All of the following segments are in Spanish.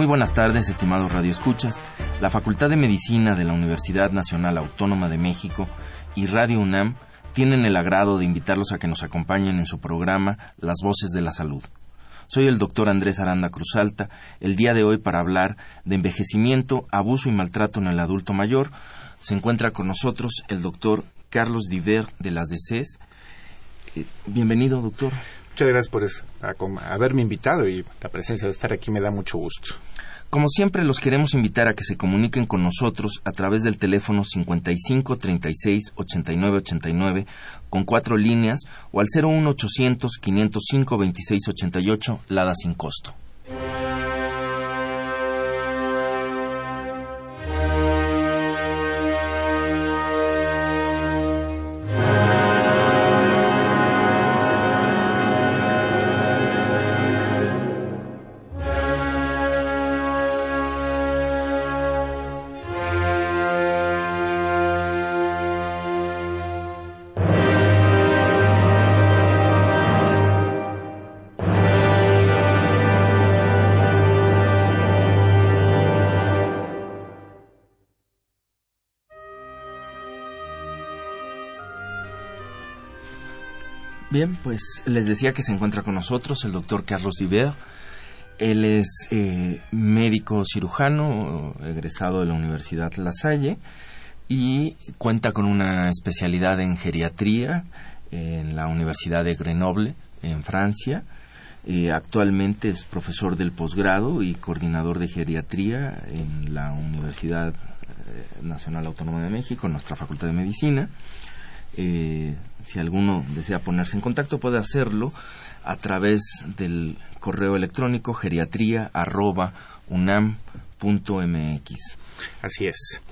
Muy buenas tardes, estimados radioescuchas. La Facultad de Medicina de la Universidad Nacional Autónoma de México y Radio UNAM tienen el agrado de invitarlos a que nos acompañen en su programa Las Voces de la Salud. Soy el doctor Andrés Aranda Cruzalta, el día de hoy para hablar de envejecimiento, abuso y maltrato en el adulto mayor. Se encuentra con nosotros el doctor Carlos Diver de las DCs. Eh, bienvenido, doctor. Muchas gracias por haberme invitado y la presencia de estar aquí me da mucho gusto. Como siempre, los queremos invitar a que se comuniquen con nosotros a través del teléfono 55 36 89 89 con cuatro líneas o al 01 800 505 26 88 Lada sin costo. Bien, pues les decía que se encuentra con nosotros el doctor Carlos Diver. Él es eh, médico cirujano, egresado de la Universidad La Salle y cuenta con una especialidad en geriatría en la Universidad de Grenoble, en Francia. Eh, actualmente es profesor del posgrado y coordinador de geriatría en la Universidad eh, Nacional Autónoma de México, nuestra Facultad de Medicina. Eh, si alguno desea ponerse en contacto puede hacerlo a través del correo electrónico geriatría@unam.mx. Así es.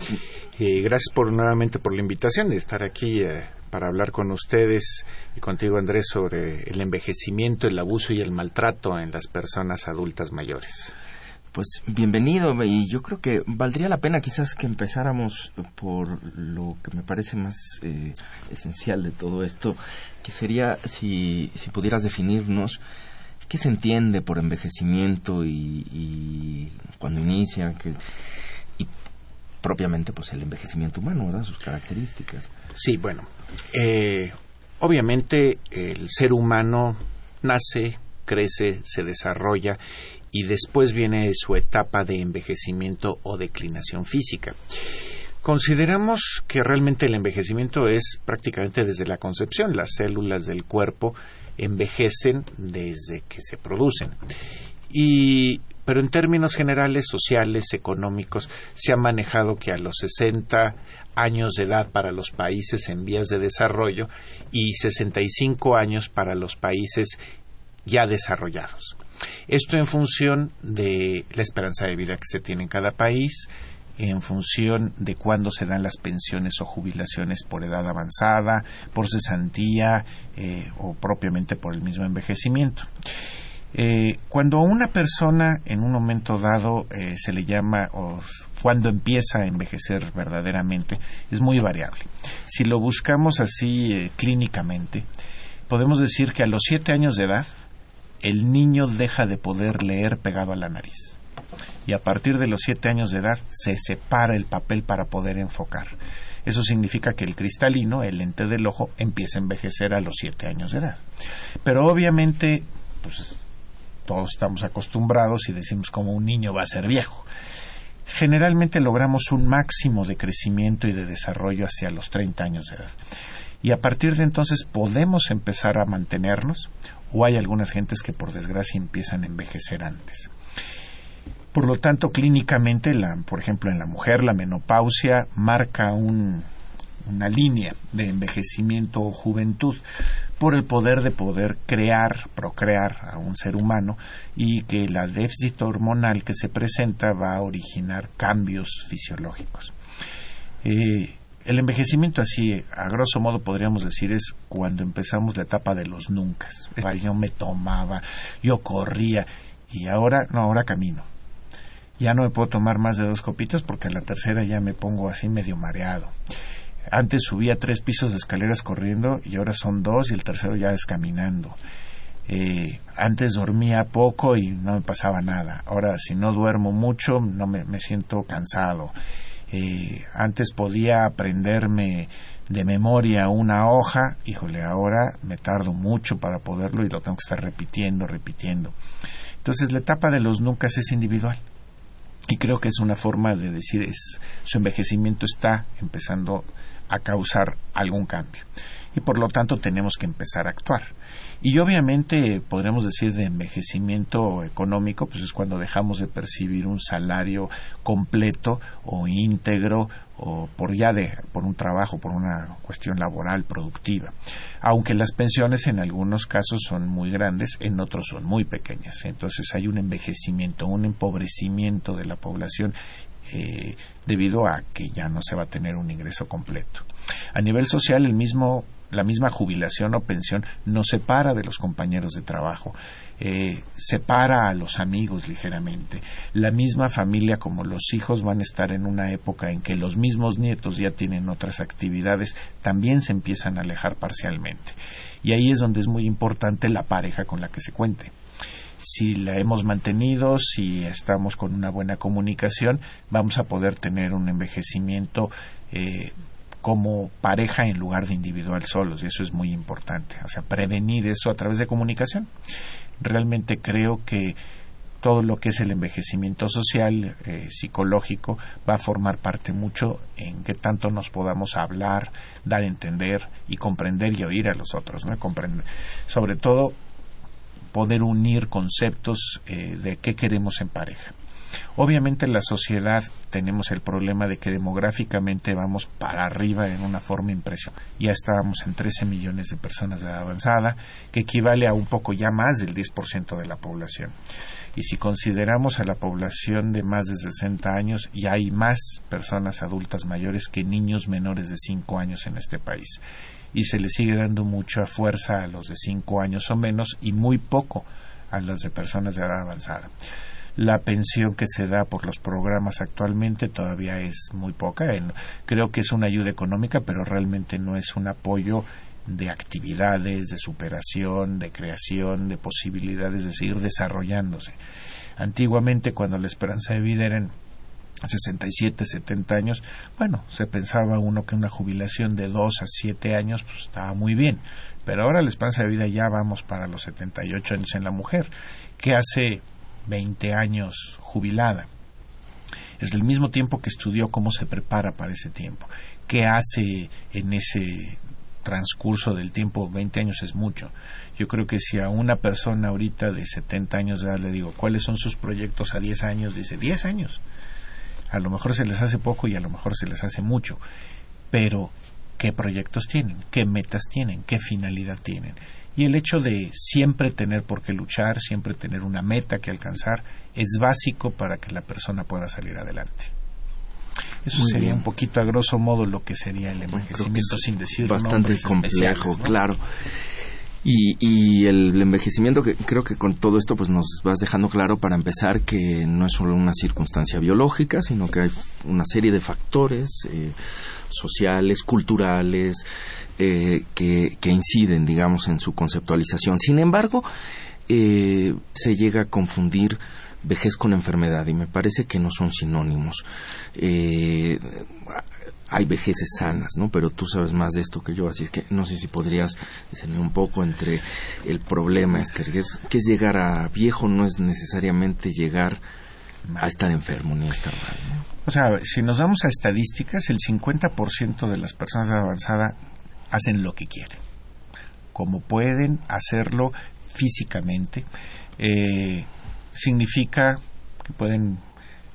Y gracias por nuevamente por la invitación de estar aquí eh, para hablar con ustedes y contigo Andrés sobre el envejecimiento, el abuso y el maltrato en las personas adultas mayores pues bienvenido y yo creo que valdría la pena quizás que empezáramos por lo que me parece más eh, esencial de todo esto, que sería si, si pudieras definirnos qué se entiende por envejecimiento y, cuando inicia, que, y propiamente pues el envejecimiento humano, ¿verdad? Sus características. Sí, bueno, eh, obviamente el ser humano nace, crece, se desarrolla y después viene su etapa de envejecimiento o declinación física. Consideramos que realmente el envejecimiento es prácticamente desde la concepción. Las células del cuerpo envejecen desde que se producen. Y, pero en términos generales, sociales, económicos, se ha manejado que a los 60 años de edad para los países en vías de desarrollo y 65 años para los países ya desarrollados. Esto en función de la esperanza de vida que se tiene en cada país, en función de cuándo se dan las pensiones o jubilaciones por edad avanzada, por cesantía eh, o propiamente por el mismo envejecimiento. Eh, cuando a una persona en un momento dado eh, se le llama o cuando empieza a envejecer verdaderamente es muy variable. Si lo buscamos así clínicamente, podemos decir que a los siete años de edad el niño deja de poder leer pegado a la nariz. Y a partir de los siete años de edad se separa el papel para poder enfocar. Eso significa que el cristalino, el lente del ojo, empieza a envejecer a los siete años de edad. Pero obviamente, pues todos estamos acostumbrados y decimos como un niño va a ser viejo. Generalmente logramos un máximo de crecimiento y de desarrollo hacia los 30 años de edad. Y a partir de entonces podemos empezar a mantenernos o hay algunas gentes que por desgracia empiezan a envejecer antes. Por lo tanto, clínicamente, por ejemplo, en la mujer, la menopausia marca un, una línea de envejecimiento o juventud por el poder de poder crear, procrear a un ser humano y que la déficit hormonal que se presenta va a originar cambios fisiológicos. Eh, el envejecimiento así, a grosso modo podríamos decir, es cuando empezamos la etapa de los nunca. Yo me tomaba, yo corría y ahora, no, ahora camino. Ya no me puedo tomar más de dos copitas porque a la tercera ya me pongo así medio mareado. Antes subía tres pisos de escaleras corriendo y ahora son dos y el tercero ya es caminando. Eh, antes dormía poco y no me pasaba nada. Ahora si no duermo mucho no me, me siento cansado. Eh, antes podía aprenderme de memoria una hoja, híjole, ahora me tardo mucho para poderlo y lo tengo que estar repitiendo, repitiendo. Entonces la etapa de los nunca es individual. Y creo que es una forma de decir es su envejecimiento está empezando a causar algún cambio. Y por lo tanto tenemos que empezar a actuar. Y obviamente podremos decir de envejecimiento económico, pues es cuando dejamos de percibir un salario completo o íntegro o por ya de por un trabajo, por una cuestión laboral productiva. Aunque las pensiones en algunos casos son muy grandes, en otros son muy pequeñas. Entonces hay un envejecimiento, un empobrecimiento de la población eh, debido a que ya no se va a tener un ingreso completo. A nivel social, el mismo la misma jubilación o pensión nos separa de los compañeros de trabajo, eh, separa a los amigos ligeramente. La misma familia como los hijos van a estar en una época en que los mismos nietos ya tienen otras actividades, también se empiezan a alejar parcialmente. Y ahí es donde es muy importante la pareja con la que se cuente si la hemos mantenido, si estamos con una buena comunicación, vamos a poder tener un envejecimiento eh, como pareja en lugar de individual solos y eso es muy importante, o sea, prevenir eso a través de comunicación. Realmente creo que todo lo que es el envejecimiento social, eh, psicológico, va a formar parte mucho en que tanto nos podamos hablar, dar a entender y comprender y oír a los otros. Sobre todo, poder unir conceptos eh, de qué queremos en pareja. Obviamente en la sociedad tenemos el problema de que demográficamente vamos para arriba en una forma impresionante. Ya estábamos en 13 millones de personas de edad avanzada, que equivale a un poco ya más del 10% de la población. Y si consideramos a la población de más de 60 años, ya hay más personas adultas mayores que niños menores de 5 años en este país. Y se le sigue dando mucha fuerza a los de 5 años o menos y muy poco a las de personas de edad avanzada. La pensión que se da por los programas actualmente todavía es muy poca. creo que es una ayuda económica, pero realmente no es un apoyo de actividades, de superación, de creación, de posibilidades de seguir desarrollándose. Antiguamente, cuando la esperanza de vida era en 67, 70 años, bueno, se pensaba uno que una jubilación de 2 a 7 años pues, estaba muy bien, pero ahora la esperanza de vida ya vamos para los 78 años en la mujer, que hace 20 años jubilada. Es el mismo tiempo que estudió cómo se prepara para ese tiempo. ¿Qué hace en ese transcurso del tiempo? 20 años es mucho. Yo creo que si a una persona ahorita de 70 años de edad le digo, ¿cuáles son sus proyectos a 10 años? Dice, 10 años. A lo mejor se les hace poco y a lo mejor se les hace mucho. Pero, ¿qué proyectos tienen? ¿Qué metas tienen? ¿Qué finalidad tienen? Y el hecho de siempre tener por qué luchar, siempre tener una meta que alcanzar, es básico para que la persona pueda salir adelante. Eso sería un poquito a grosso modo lo que sería el envejecimiento sin decir bastante complejo, claro. Y, y, el envejecimiento, que creo que con todo esto pues nos vas dejando claro para empezar que no es solo una circunstancia biológica, sino que hay una serie de factores eh, sociales, culturales, eh, que, inciden, digamos, en su conceptualización. Sin embargo, eh, se llega a confundir vejez con enfermedad y me parece que no son sinónimos. Eh, hay vejeces sanas, ¿no? Pero tú sabes más de esto que yo, así es que no sé si podrías discernir un poco entre el problema este, que es, que es llegar a viejo, no es necesariamente llegar a estar enfermo ni a estar mal. O sea, si nos vamos a estadísticas, el 50% de las personas de avanzada hacen lo que quieren, como pueden hacerlo físicamente. Eh, significa que pueden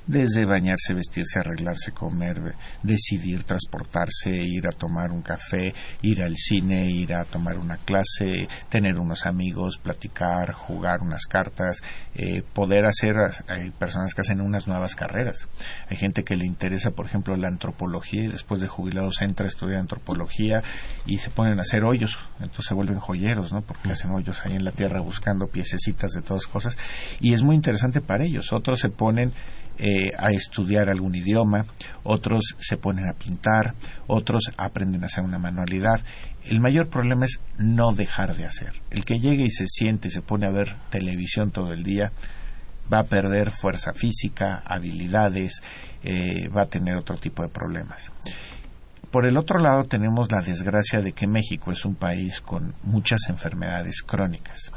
desde bañarse, vestirse, arreglarse, comer, decidir transportarse, ir a tomar un café, ir al cine, ir a tomar una clase, tener unos amigos, platicar, jugar unas cartas, eh, poder hacer, hay personas que hacen unas nuevas carreras. Hay gente que le interesa, por ejemplo, la antropología y después de jubilados entra a estudiar antropología y se ponen a hacer hoyos, entonces se vuelven joyeros, ¿no? Porque hacen hoyos ahí en la tierra buscando piececitas de todas cosas y es muy interesante para ellos. Otros se ponen eh, a estudiar algún idioma, otros se ponen a pintar, otros aprenden a hacer una manualidad. El mayor problema es no dejar de hacer. El que llegue y se siente y se pone a ver televisión todo el día va a perder fuerza física, habilidades, eh, va a tener otro tipo de problemas. Por el otro lado tenemos la desgracia de que México es un país con muchas enfermedades crónicas.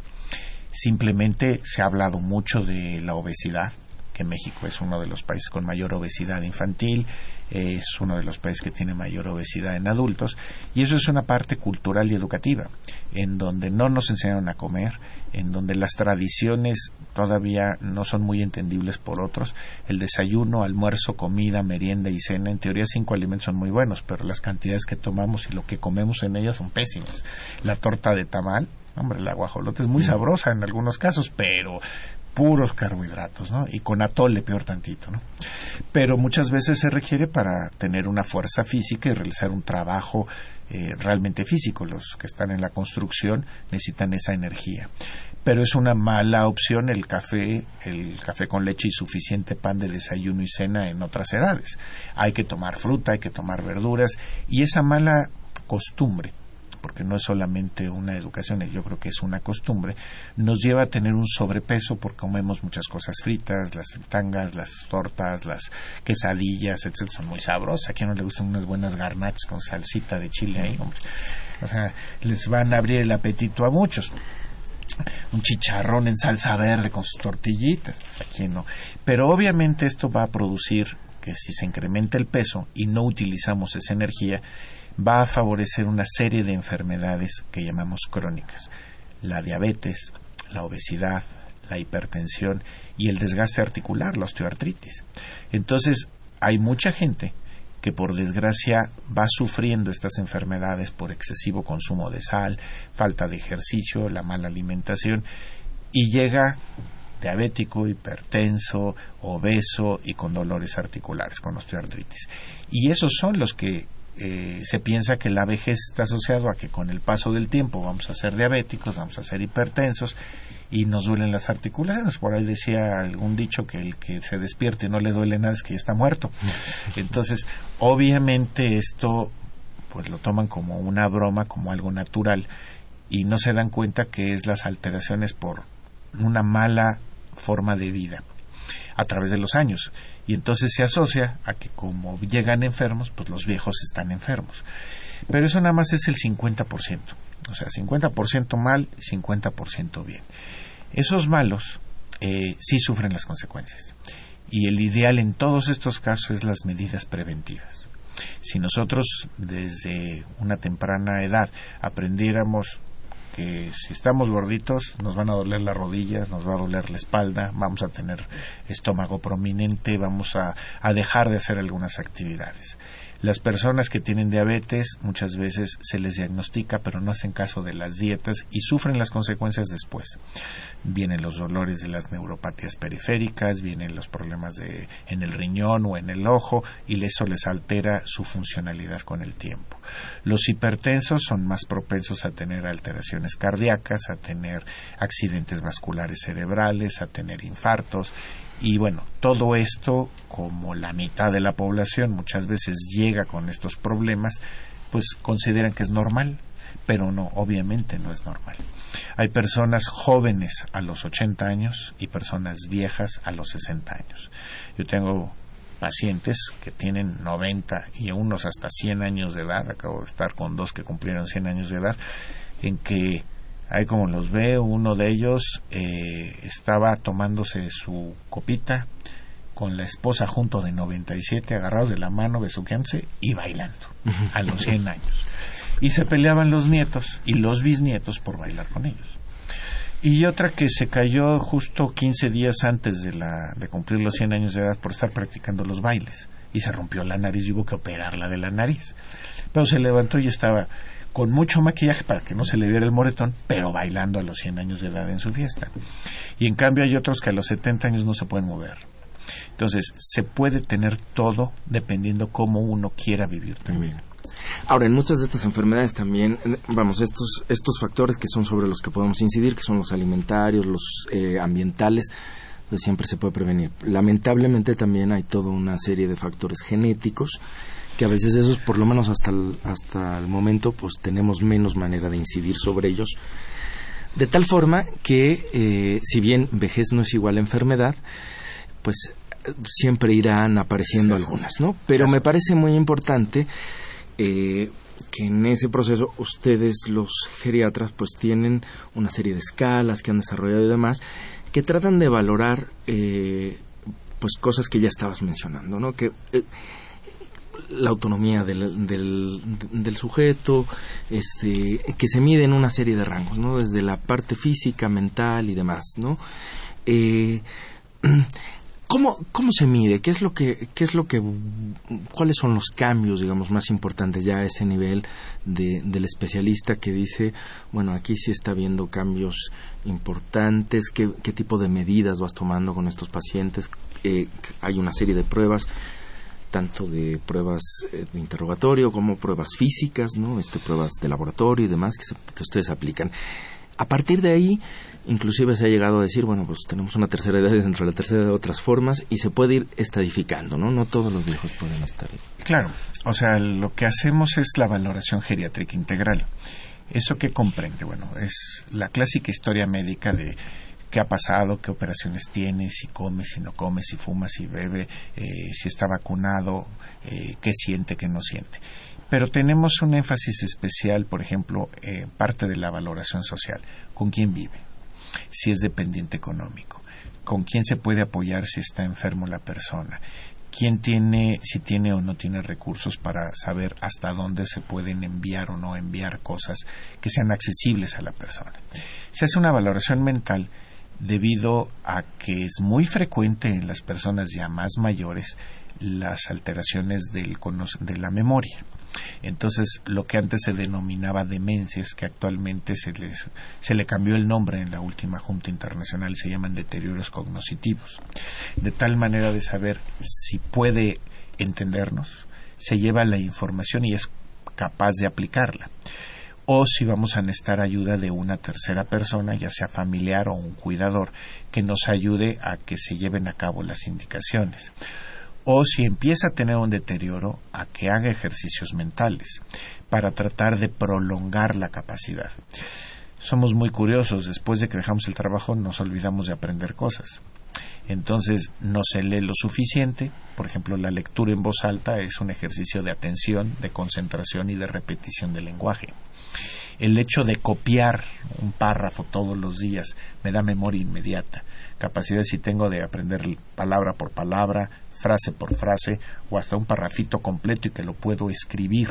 Simplemente se ha hablado mucho de la obesidad, que México es uno de los países con mayor obesidad infantil, es uno de los países que tiene mayor obesidad en adultos, y eso es una parte cultural y educativa, en donde no nos enseñaron a comer, en donde las tradiciones todavía no son muy entendibles por otros. El desayuno, almuerzo, comida, merienda y cena, en teoría cinco alimentos son muy buenos, pero las cantidades que tomamos y lo que comemos en ellas son pésimas. La torta de tamal, hombre, la guajolote es muy mm. sabrosa en algunos casos, pero puros carbohidratos, ¿no? Y con atole peor tantito, ¿no? Pero muchas veces se requiere para tener una fuerza física y realizar un trabajo eh, realmente físico. Los que están en la construcción necesitan esa energía. Pero es una mala opción el café, el café con leche y suficiente pan de desayuno y cena en otras edades. Hay que tomar fruta, hay que tomar verduras y esa mala costumbre porque no es solamente una educación, yo creo que es una costumbre, nos lleva a tener un sobrepeso porque comemos muchas cosas fritas, las fritangas, las tortas, las quesadillas, etcétera, son muy sabrosas. A quien no le gustan unas buenas garnachas con salsita de chile ahí, hombre. O sea, les van a abrir el apetito a muchos un chicharrón en salsa verde con sus tortillitas, aquí no. Pero obviamente esto va a producir que si se incrementa el peso y no utilizamos esa energía, va a favorecer una serie de enfermedades que llamamos crónicas. La diabetes, la obesidad, la hipertensión y el desgaste articular, la osteoartritis. Entonces, hay mucha gente que por desgracia va sufriendo estas enfermedades por excesivo consumo de sal, falta de ejercicio, la mala alimentación y llega diabético, hipertenso, obeso y con dolores articulares, con osteoartritis. Y esos son los que eh, se piensa que la vejez está asociado a que con el paso del tiempo vamos a ser diabéticos, vamos a ser hipertensos y nos duelen las articulaciones. Por ahí decía algún dicho que el que se despierte y no le duele nada es que ya está muerto. Entonces, obviamente esto pues lo toman como una broma, como algo natural y no se dan cuenta que es las alteraciones por una mala forma de vida a través de los años. Y entonces se asocia a que como llegan enfermos, pues los viejos están enfermos. Pero eso nada más es el 50%. O sea, 50% mal y 50% bien. Esos malos eh, sí sufren las consecuencias. Y el ideal en todos estos casos es las medidas preventivas. Si nosotros desde una temprana edad aprendiéramos que si estamos gorditos nos van a doler las rodillas, nos va a doler la espalda, vamos a tener estómago prominente, vamos a, a dejar de hacer algunas actividades. Las personas que tienen diabetes muchas veces se les diagnostica pero no hacen caso de las dietas y sufren las consecuencias después. Vienen los dolores de las neuropatías periféricas, vienen los problemas de, en el riñón o en el ojo y eso les altera su funcionalidad con el tiempo. Los hipertensos son más propensos a tener alteraciones cardíacas, a tener accidentes vasculares cerebrales, a tener infartos y bueno, todo esto, como la mitad de la población muchas veces llega con estos problemas, pues consideran que es normal, pero no, obviamente no es normal. Hay personas jóvenes a los 80 años y personas viejas a los 60 años. Yo tengo pacientes que tienen 90 y unos hasta 100 años de edad, acabo de estar con dos que cumplieron 100 años de edad, en que ahí como los veo, uno de ellos eh, estaba tomándose su copita con la esposa junto de 97, agarrados de la mano, besuqueándose y bailando a los 100 años. Y se peleaban los nietos y los bisnietos por bailar con ellos. Y otra que se cayó justo 15 días antes de, la, de cumplir los 100 años de edad por estar practicando los bailes. Y se rompió la nariz y hubo que operarla de la nariz. Pero se levantó y estaba con mucho maquillaje para que no se le viera el moretón, pero bailando a los 100 años de edad en su fiesta. Y en cambio hay otros que a los 70 años no se pueden mover. Entonces, se puede tener todo dependiendo cómo uno quiera vivir también. Ahora, en muchas de estas enfermedades también, vamos, estos, estos factores que son sobre los que podemos incidir, que son los alimentarios, los eh, ambientales, pues siempre se puede prevenir. Lamentablemente también hay toda una serie de factores genéticos que a veces esos, por lo menos hasta el, hasta el momento, pues tenemos menos manera de incidir sobre ellos. De tal forma que, eh, si bien vejez no es igual a enfermedad, pues siempre irán apareciendo algunas, ¿no? Pero me parece muy importante eh, que en ese proceso ustedes, los geriatras, pues tienen una serie de escalas que han desarrollado y demás, que tratan de valorar eh, pues cosas que ya estabas mencionando, ¿no? Que eh, la autonomía del, del, sujeto, este, que se mide en una serie de rangos, ¿no? Desde la parte física, mental y demás, ¿no? Eh, ¿Cómo, ¿Cómo se mide? ¿Qué es lo que, qué es lo que, cuáles son los cambios, digamos, más importantes ya a ese nivel de, del especialista que dice, bueno, aquí sí está viendo cambios importantes, qué, qué tipo de medidas vas tomando con estos pacientes? Eh, hay una serie de pruebas, tanto de pruebas eh, de interrogatorio como pruebas físicas, ¿no? Este, pruebas de laboratorio y demás que, que ustedes aplican. A partir de ahí, inclusive se ha llegado a decir, bueno, pues tenemos una tercera edad dentro de la tercera de otras formas y se puede ir estadificando, ¿no? No todos los viejos pueden estar. Claro, o sea, lo que hacemos es la valoración geriátrica integral. ¿Eso qué comprende? Bueno, es la clásica historia médica de qué ha pasado, qué operaciones tiene, si come, si no come, si fuma, si bebe, eh, si está vacunado, eh, qué siente, qué no siente. Pero tenemos un énfasis especial, por ejemplo, en parte de la valoración social, con quién vive, si es dependiente económico, con quién se puede apoyar si está enfermo la persona, quién tiene, si tiene o no tiene recursos para saber hasta dónde se pueden enviar o no enviar cosas que sean accesibles a la persona. Se hace una valoración mental debido a que es muy frecuente en las personas ya más mayores las alteraciones del, de la memoria. Entonces, lo que antes se denominaba demencias, que actualmente se, se le cambió el nombre en la última Junta Internacional, se llaman deterioros cognitivos. De tal manera de saber si puede entendernos, se lleva la información y es capaz de aplicarla. O si vamos a necesitar ayuda de una tercera persona, ya sea familiar o un cuidador, que nos ayude a que se lleven a cabo las indicaciones o si empieza a tener un deterioro, a que haga ejercicios mentales para tratar de prolongar la capacidad. Somos muy curiosos, después de que dejamos el trabajo nos olvidamos de aprender cosas. Entonces no se lee lo suficiente, por ejemplo la lectura en voz alta es un ejercicio de atención, de concentración y de repetición del lenguaje. El hecho de copiar un párrafo todos los días me da memoria inmediata capacidad si tengo de aprender palabra por palabra, frase por frase o hasta un parrafito completo y que lo puedo escribir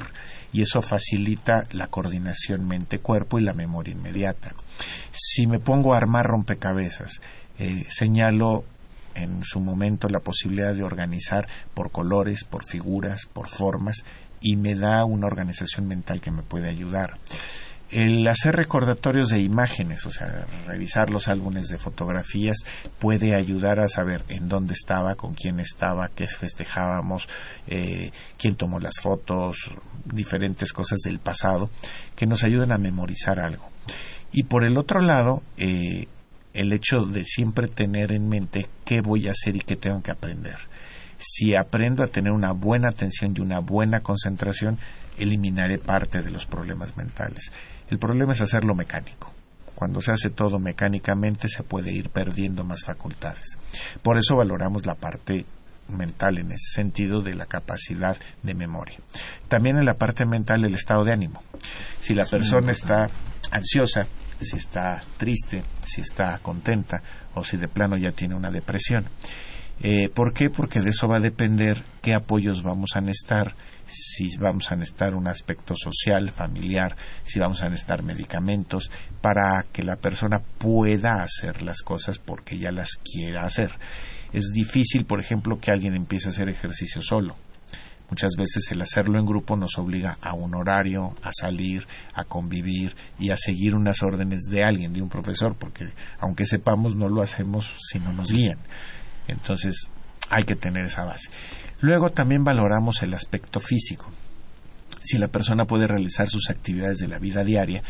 y eso facilita la coordinación mente-cuerpo y la memoria inmediata. Si me pongo a armar rompecabezas, eh, señalo en su momento la posibilidad de organizar por colores, por figuras, por formas y me da una organización mental que me puede ayudar el hacer recordatorios de imágenes, o sea, revisar los álbumes de fotografías, puede ayudar a saber en dónde estaba, con quién estaba, qué festejábamos, eh, quién tomó las fotos, diferentes cosas del pasado, que nos ayudan a memorizar algo. Y por el otro lado, eh, el hecho de siempre tener en mente qué voy a hacer y qué tengo que aprender. Si aprendo a tener una buena atención y una buena concentración, eliminaré parte de los problemas mentales. El problema es hacerlo mecánico. Cuando se hace todo mecánicamente se puede ir perdiendo más facultades. Por eso valoramos la parte mental en ese sentido de la capacidad de memoria. También en la parte mental el estado de ánimo. Si la persona está ansiosa, si está triste, si está contenta o si de plano ya tiene una depresión. Eh, ¿Por qué? Porque de eso va a depender qué apoyos vamos a necesitar, si vamos a necesitar un aspecto social, familiar, si vamos a necesitar medicamentos, para que la persona pueda hacer las cosas porque ya las quiera hacer. Es difícil, por ejemplo, que alguien empiece a hacer ejercicio solo. Muchas veces el hacerlo en grupo nos obliga a un horario, a salir, a convivir y a seguir unas órdenes de alguien, de un profesor, porque aunque sepamos no lo hacemos si no nos guían. Entonces hay que tener esa base. Luego también valoramos el aspecto físico. Si la persona puede realizar sus actividades de la vida diaria,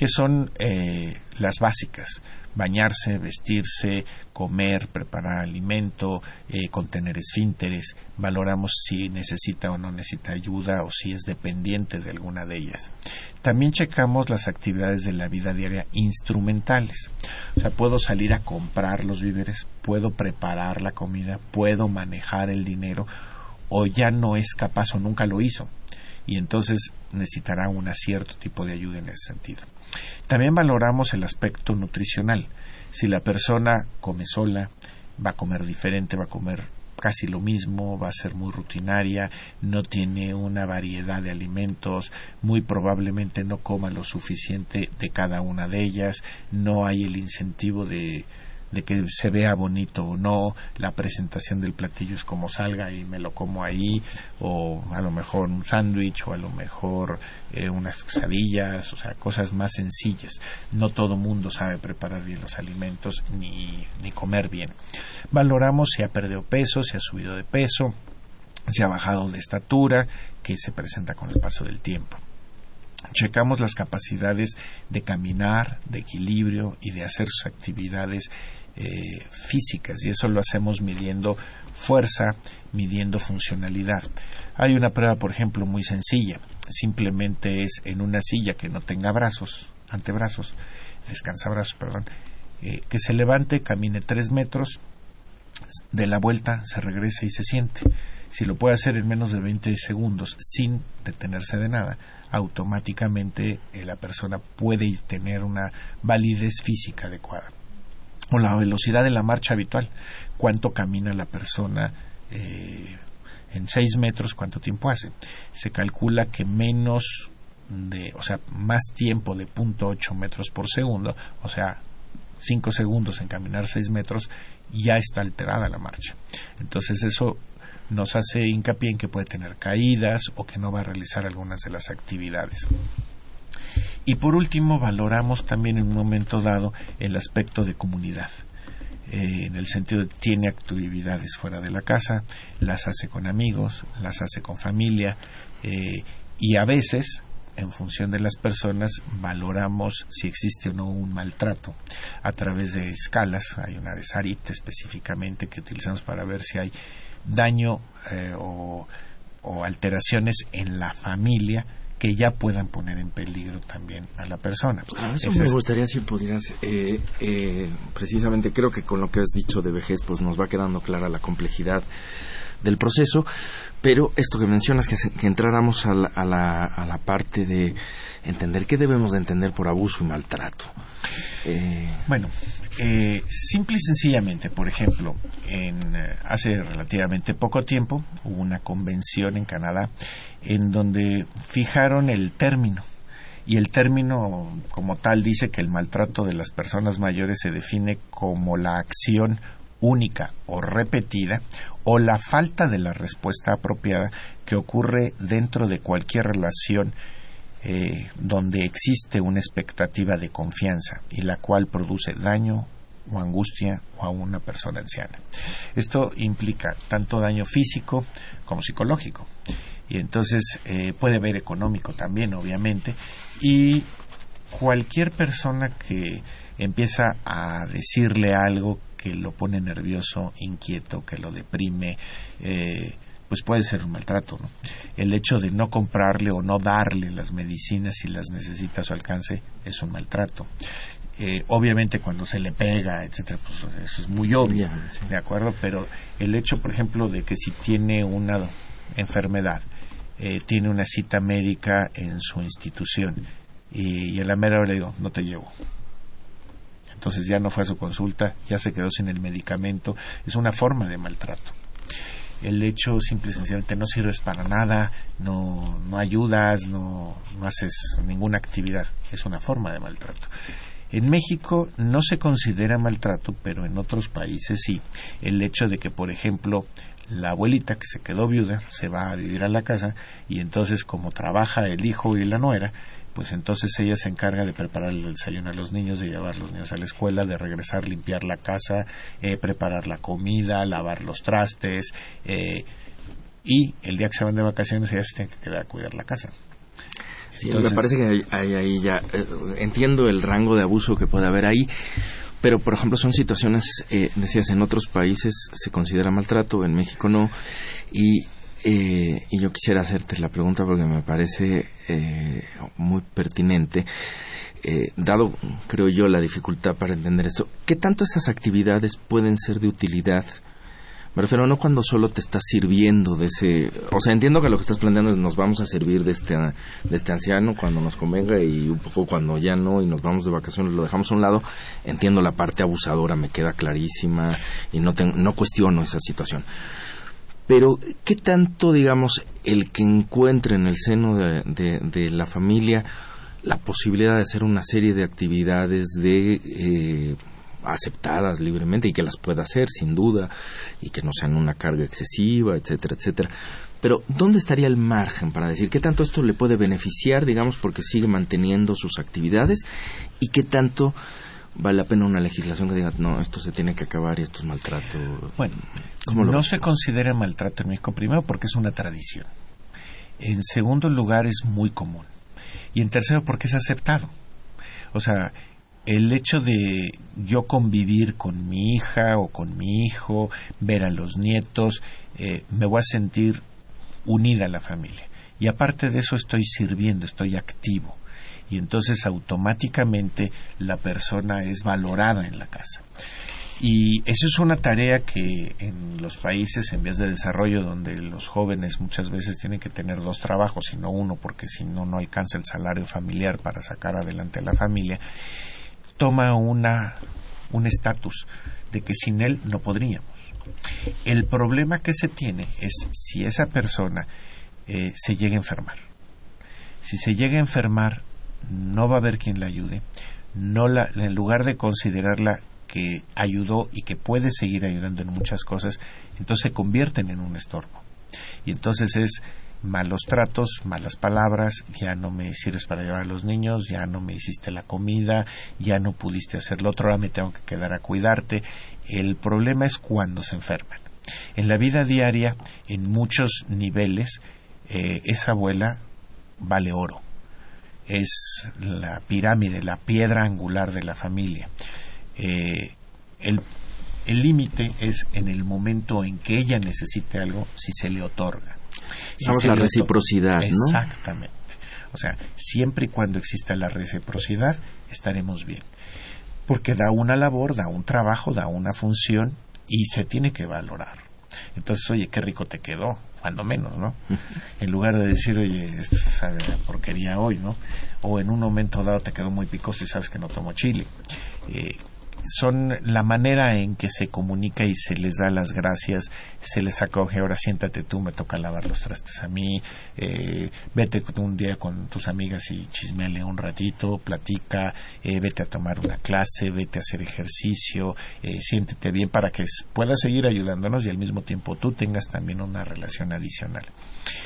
que son eh, las básicas, bañarse, vestirse, comer, preparar alimento, eh, contener esfínteres, valoramos si necesita o no necesita ayuda o si es dependiente de alguna de ellas. También checamos las actividades de la vida diaria instrumentales. O sea, puedo salir a comprar los víveres, puedo preparar la comida, puedo manejar el dinero o ya no es capaz o nunca lo hizo y entonces necesitará un cierto tipo de ayuda en ese sentido. También valoramos el aspecto nutricional. Si la persona come sola, va a comer diferente, va a comer casi lo mismo, va a ser muy rutinaria, no tiene una variedad de alimentos, muy probablemente no coma lo suficiente de cada una de ellas, no hay el incentivo de de que se vea bonito o no, la presentación del platillo es como salga y me lo como ahí, o a lo mejor un sándwich, o a lo mejor eh, unas quesadillas, o sea, cosas más sencillas. No todo mundo sabe preparar bien los alimentos ni, ni comer bien. Valoramos si ha perdido peso, si ha subido de peso, si ha bajado de estatura, que se presenta con el paso del tiempo checamos las capacidades de caminar, de equilibrio y de hacer sus actividades eh, físicas y eso lo hacemos midiendo fuerza, midiendo funcionalidad. Hay una prueba, por ejemplo, muy sencilla. Simplemente es en una silla que no tenga brazos, antebrazos, descansabrazos, perdón, eh, que se levante, camine tres metros, de la vuelta se regresa y se siente. Si lo puede hacer en menos de 20 segundos sin detenerse de nada, automáticamente eh, la persona puede tener una validez física adecuada o la velocidad de la marcha habitual, cuánto camina la persona eh, en seis metros, cuánto tiempo hace. Se calcula que menos de, o sea, más tiempo de 0.8 metros por segundo, o sea, cinco segundos en caminar seis metros, ya está alterada la marcha. Entonces eso nos hace hincapié en que puede tener caídas o que no va a realizar algunas de las actividades. Y por último, valoramos también en un momento dado el aspecto de comunidad. Eh, en el sentido de tiene actividades fuera de la casa, las hace con amigos, las hace con familia eh, y a veces en función de las personas valoramos si existe o no un maltrato a través de escalas. Hay una de Sarit específicamente que utilizamos para ver si hay daño eh, o alteraciones en la familia que ya puedan poner en peligro también a la persona. A eso me gustaría si pudieras, eh, eh, precisamente creo que con lo que has dicho de vejez, pues nos va quedando clara la complejidad del proceso, pero esto que mencionas, que, que entráramos a la, a, la, a la parte de entender qué debemos de entender por abuso y maltrato. Eh... Bueno, eh, simple y sencillamente, por ejemplo, en, eh, hace relativamente poco tiempo hubo una convención en Canadá en donde fijaron el término. Y el término como tal dice que el maltrato de las personas mayores se define como la acción única o repetida o la falta de la respuesta apropiada que ocurre dentro de cualquier relación eh, donde existe una expectativa de confianza y la cual produce daño o angustia a una persona anciana. Esto implica tanto daño físico como psicológico y entonces eh, puede haber económico también, obviamente, y cualquier persona que empieza a decirle algo que lo pone nervioso, inquieto, que lo deprime, eh, pues puede ser un maltrato. ¿no? El hecho de no comprarle o no darle las medicinas si las necesita a su alcance es un maltrato. Eh, obviamente cuando se le pega, etcétera, pues eso es muy obvio, ¿de acuerdo? Pero el hecho, por ejemplo, de que si tiene una enfermedad eh, tiene una cita médica en su institución y, mera hora le digo, no te llevo. entonces ya no fue a su consulta, ya se quedó sin el medicamento, es una forma de maltrato. El hecho simple y sencillamente no sirves para nada, no, no ayudas, no, no haces ninguna actividad, es una forma de maltrato. En México no se considera maltrato, pero en otros países sí. El hecho de que, por ejemplo, la abuelita que se quedó viuda se va a vivir a la casa y entonces como trabaja el hijo y la nuera, pues entonces ella se encarga de preparar el desayuno a los niños, de llevar a los niños a la escuela, de regresar, limpiar la casa, eh, preparar la comida, lavar los trastes, eh, y el día que se van de vacaciones ella se tiene que quedar a cuidar la casa. Sí, me parece que hay, ahí ya eh, entiendo el rango de abuso que puede haber ahí, pero por ejemplo son situaciones, eh, decías, en otros países se considera maltrato, en México no, y, eh, y yo quisiera hacerte la pregunta porque me parece muy pertinente. dado, creo yo, la dificultad para entender esto, ¿qué tanto esas actividades pueden ser de utilidad me refiero no cuando solo te estás sirviendo de ese... O sea, entiendo que lo que estás planteando es nos vamos a servir de este, de este anciano cuando nos convenga y un poco cuando ya no y nos vamos de vacaciones lo dejamos a un lado. Entiendo la parte abusadora, me queda clarísima y no, no cuestiono esa situación. Pero, ¿qué tanto, digamos, el que encuentre en el seno de, de, la familia la posibilidad de hacer una serie de actividades de... Eh, aceptadas libremente y que las pueda hacer sin duda y que no sean una carga excesiva, etcétera, etcétera. Pero ¿dónde estaría el margen para decir qué tanto esto le puede beneficiar, digamos, porque sigue manteniendo sus actividades y qué tanto vale la pena una legislación que diga, no, esto se tiene que acabar y esto es maltrato? Bueno, no se considera maltrato en México, primero porque es una tradición. En segundo lugar, es muy común. Y en tercero, porque es aceptado. O sea, el hecho de yo convivir con mi hija o con mi hijo, ver a los nietos, eh, me voy a sentir unida a la familia. Y aparte de eso estoy sirviendo, estoy activo. Y entonces automáticamente la persona es valorada en la casa. Y eso es una tarea que en los países en vías de desarrollo, donde los jóvenes muchas veces tienen que tener dos trabajos y no uno, porque si no, no alcanza el salario familiar para sacar adelante a la familia, toma una, un estatus de que sin él no podríamos. El problema que se tiene es si esa persona eh, se llega a enfermar. Si se llega a enfermar, no va a haber quien la ayude. No la, en lugar de considerarla que ayudó y que puede seguir ayudando en muchas cosas, entonces se convierten en un estorbo. Y entonces es malos tratos, malas palabras, ya no me sirves para llevar a los niños, ya no me hiciste la comida, ya no pudiste hacer lo otro, ahora me tengo que quedar a cuidarte. El problema es cuando se enferman. En la vida diaria, en muchos niveles, eh, esa abuela vale oro. Es la pirámide, la piedra angular de la familia. Eh, el límite es en el momento en que ella necesite algo, si se le otorga Estamos la reciprocidad, ¿no? Exactamente. O sea, siempre y cuando exista la reciprocidad, estaremos bien. Porque da una labor, da un trabajo, da una función y se tiene que valorar. Entonces, oye, qué rico te quedó, cuando menos, ¿no? En lugar de decir, oye, esto sabe porquería hoy, ¿no? O en un momento dado te quedó muy picoso y sabes que no tomo chile. Eh, son la manera en que se comunica y se les da las gracias, se les acoge, ahora siéntate tú, me toca lavar los trastes a mí, eh, vete un día con tus amigas y chismeale un ratito, platica, eh, vete a tomar una clase, vete a hacer ejercicio, eh, siéntete bien para que puedas seguir ayudándonos y al mismo tiempo tú tengas también una relación adicional.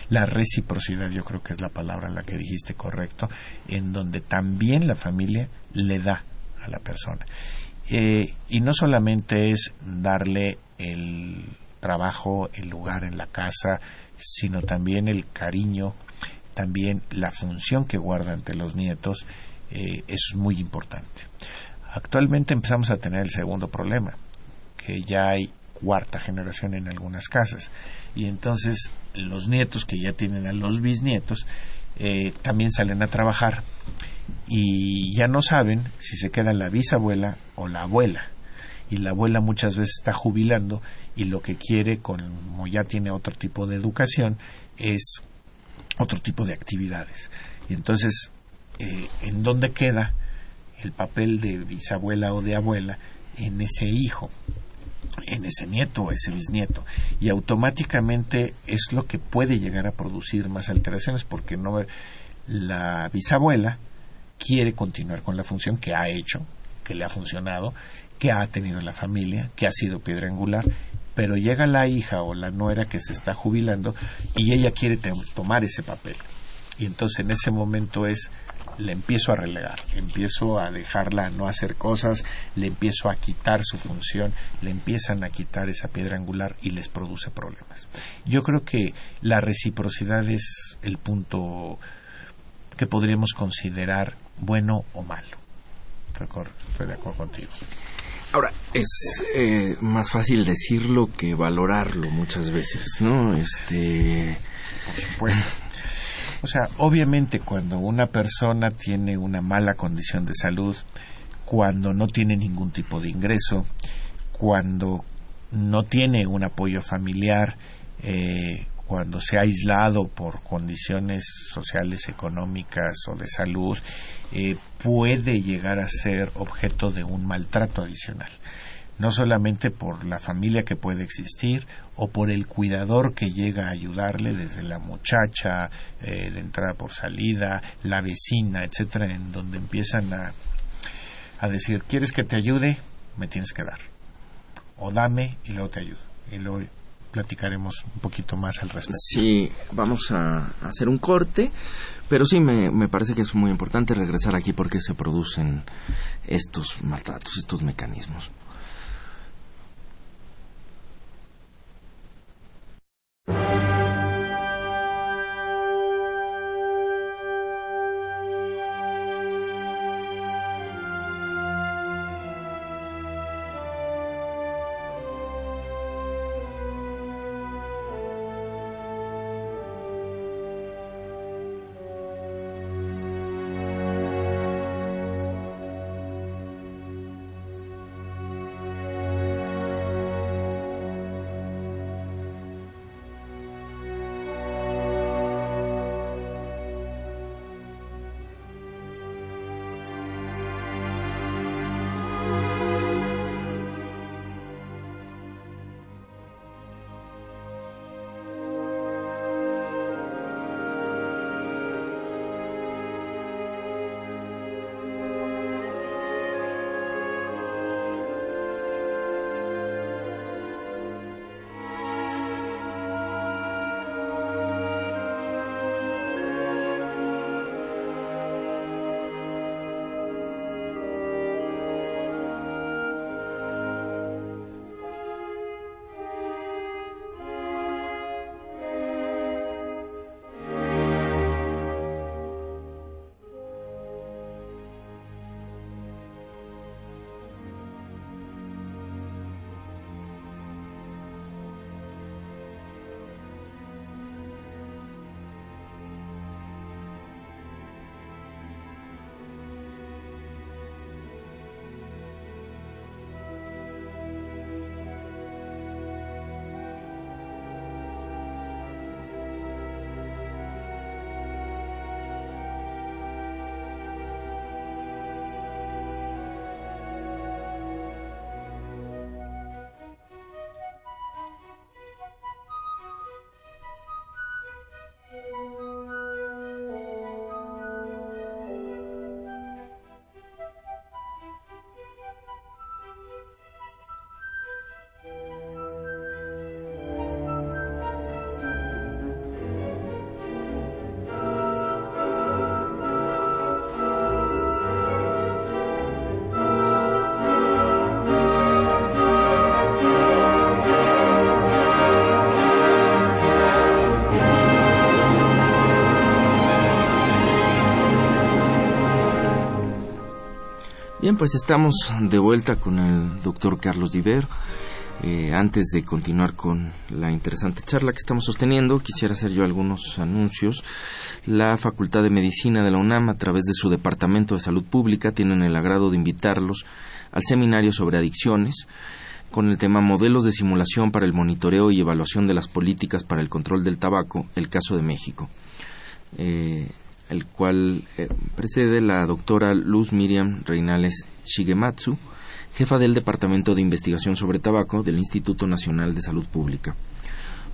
La reciprocidad yo creo que es la palabra la que dijiste correcto, en donde también la familia le da a la persona. Eh, y no solamente es darle el trabajo, el lugar en la casa, sino también el cariño, también la función que guarda ante los nietos, eh, eso es muy importante. Actualmente empezamos a tener el segundo problema, que ya hay cuarta generación en algunas casas, y entonces los nietos que ya tienen a los bisnietos eh, también salen a trabajar y ya no saben si se queda la bisabuela o la abuela. Y la abuela muchas veces está jubilando y lo que quiere, como ya tiene otro tipo de educación, es otro tipo de actividades. Y entonces, eh, ¿en dónde queda el papel de bisabuela o de abuela en ese hijo en ese nieto o ese bisnieto y automáticamente es lo que puede llegar a producir más alteraciones porque no la bisabuela quiere continuar con la función que ha hecho, que le ha funcionado, que ha tenido la familia, que ha sido piedra angular, pero llega la hija o la nuera que se está jubilando y ella quiere tomar ese papel. Y entonces en ese momento es le empiezo a relegar, empiezo a dejarla no hacer cosas, le empiezo a quitar su función, le empiezan a quitar esa piedra angular y les produce problemas. Yo creo que la reciprocidad es el punto que podríamos considerar bueno o malo. Estoy de acuerdo contigo. Ahora, es eh, más fácil decirlo que valorarlo muchas veces, ¿no? Este... Por supuesto. O sea, obviamente cuando una persona tiene una mala condición de salud, cuando no tiene ningún tipo de ingreso, cuando no tiene un apoyo familiar, eh, cuando se ha aislado por condiciones sociales, económicas o de salud, eh, puede llegar a ser objeto de un maltrato adicional. No solamente por la familia que puede existir o por el cuidador que llega a ayudarle desde la muchacha eh, de entrada por salida, la vecina, etcétera, en donde empiezan a, a decir quieres que te ayude, me tienes que dar. O dame y luego te ayudo y luego platicaremos un poquito más al respecto. Sí, vamos a hacer un corte, pero sí me, me parece que es muy importante regresar aquí porque se producen estos maltratos, estos mecanismos. Bien, pues estamos de vuelta con el doctor Carlos Diver. Eh, antes de continuar con la interesante charla que estamos sosteniendo, quisiera hacer yo algunos anuncios. La Facultad de Medicina de la UNAM, a través de su Departamento de Salud Pública, tienen el agrado de invitarlos al seminario sobre adicciones con el tema Modelos de simulación para el monitoreo y evaluación de las políticas para el control del tabaco, el caso de México. Eh, el cual eh, precede la doctora Luz Miriam Reinales Shigematsu, jefa del Departamento de Investigación sobre Tabaco del Instituto Nacional de Salud Pública.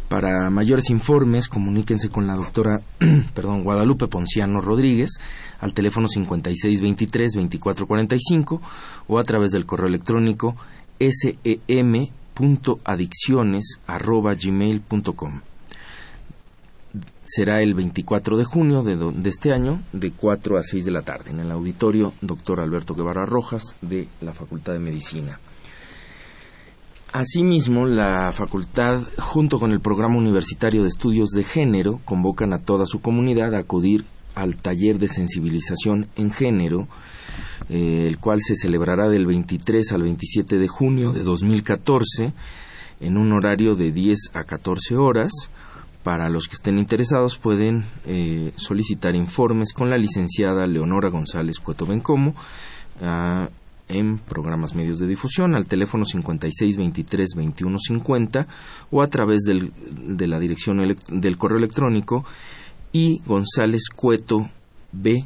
Para mayores informes, comuníquense con la doctora perdón, Guadalupe Ponciano Rodríguez al teléfono 5623-2445 o a través del correo electrónico sem.adicciones.gmail.com será el 24 de junio de, este año, de 4 a 6 de la tarde, en el auditorio Dr. Alberto Guevara Rojas de la Facultad de Medicina. Asimismo, la facultad, junto con el Programa Universitario de Estudios de Género, convocan a toda su comunidad a acudir al taller de sensibilización en género, eh, el cual se celebrará del 23 al 27 de junio de 2014 en un horario de 10 a 14 horas para los que estén interesados pueden eh, solicitar informes con la licenciada Leonora González Cueto Bencomo ah, en programas medios de difusión al teléfono 5623-2150 o a través del, de la dirección del correo electrónico y González Cueto B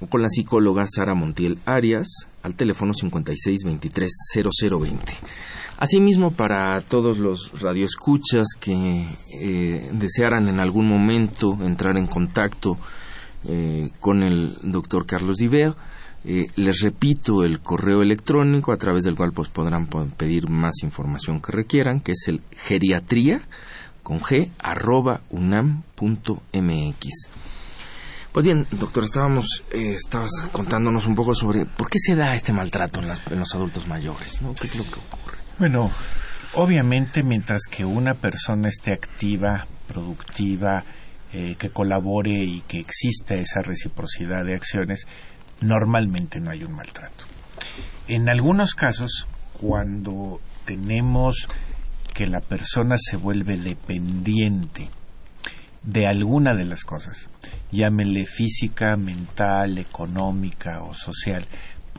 o con la psicóloga Sara Montiel Arias al teléfono 5623-0020. Asimismo, para todos los radioescuchas que eh, desearan en algún momento entrar en contacto eh, con el doctor Carlos Diver, eh, les repito el correo electrónico a través del cual pues, podrán pedir más información que requieran, que es el geriatría con g arroba unam punto mx. Pues bien, doctor, estábamos, estabas contándonos un poco sobre por qué se da este maltrato en, en los adultos mayores, ¿no? ¿Qué es lo que ocurre? Bueno, obviamente mientras que una persona esté activa, productiva, eh, que colabore y que exista esa reciprocidad de acciones, normalmente no hay un maltrato. En algunos casos, cuando tenemos que la persona se vuelve dependiente de alguna de las cosas, llámele física, mental, económica o social,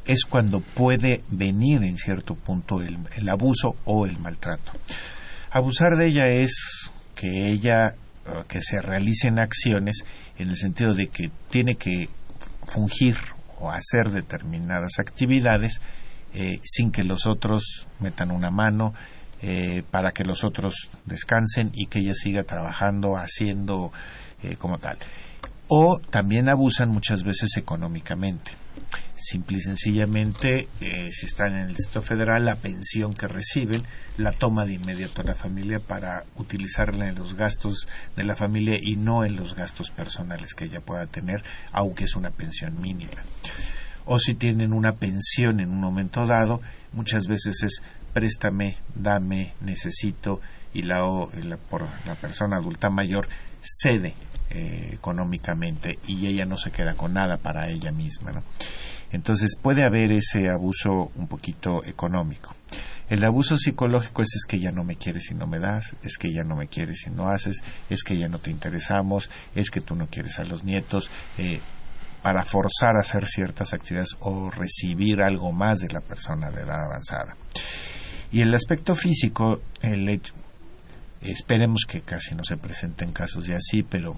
es cuando puede venir en cierto punto el, abuso o el maltrato. Abusar de ella es que ella uh, que se realicen acciones en el sentido de que tiene que fungir o hacer determinadas actividades eh, sin que los otros metan una mano eh, para que los otros descansen y que ella siga trabajando haciendo eh, como tal o también abusan muchas veces económicamente simple y sencillamente, eh, si están en el Distrito Federal, la pensión que reciben la toma de inmediato la familia para utilizarla en los gastos de la familia y no en los gastos personales que ella pueda tener, aunque es una pensión mínima. O si tienen una pensión en un momento dado, muchas veces es préstame, dame, necesito y la, por la persona adulta mayor cede eh, económicamente y ella no se queda con nada para ella misma. Entonces puede haber ese abuso un poquito económico. El abuso psicológico es, es que ya no me quieres y no me das, es que ya no me quieres y no haces, es que ya no te interesamos, es que tú no quieres a los nietos, eh, para forzar a hacer ciertas actividades o recibir algo más de la persona de edad avanzada. Y el aspecto físico, el hecho, esperemos que casi no se presenten casos de así, pero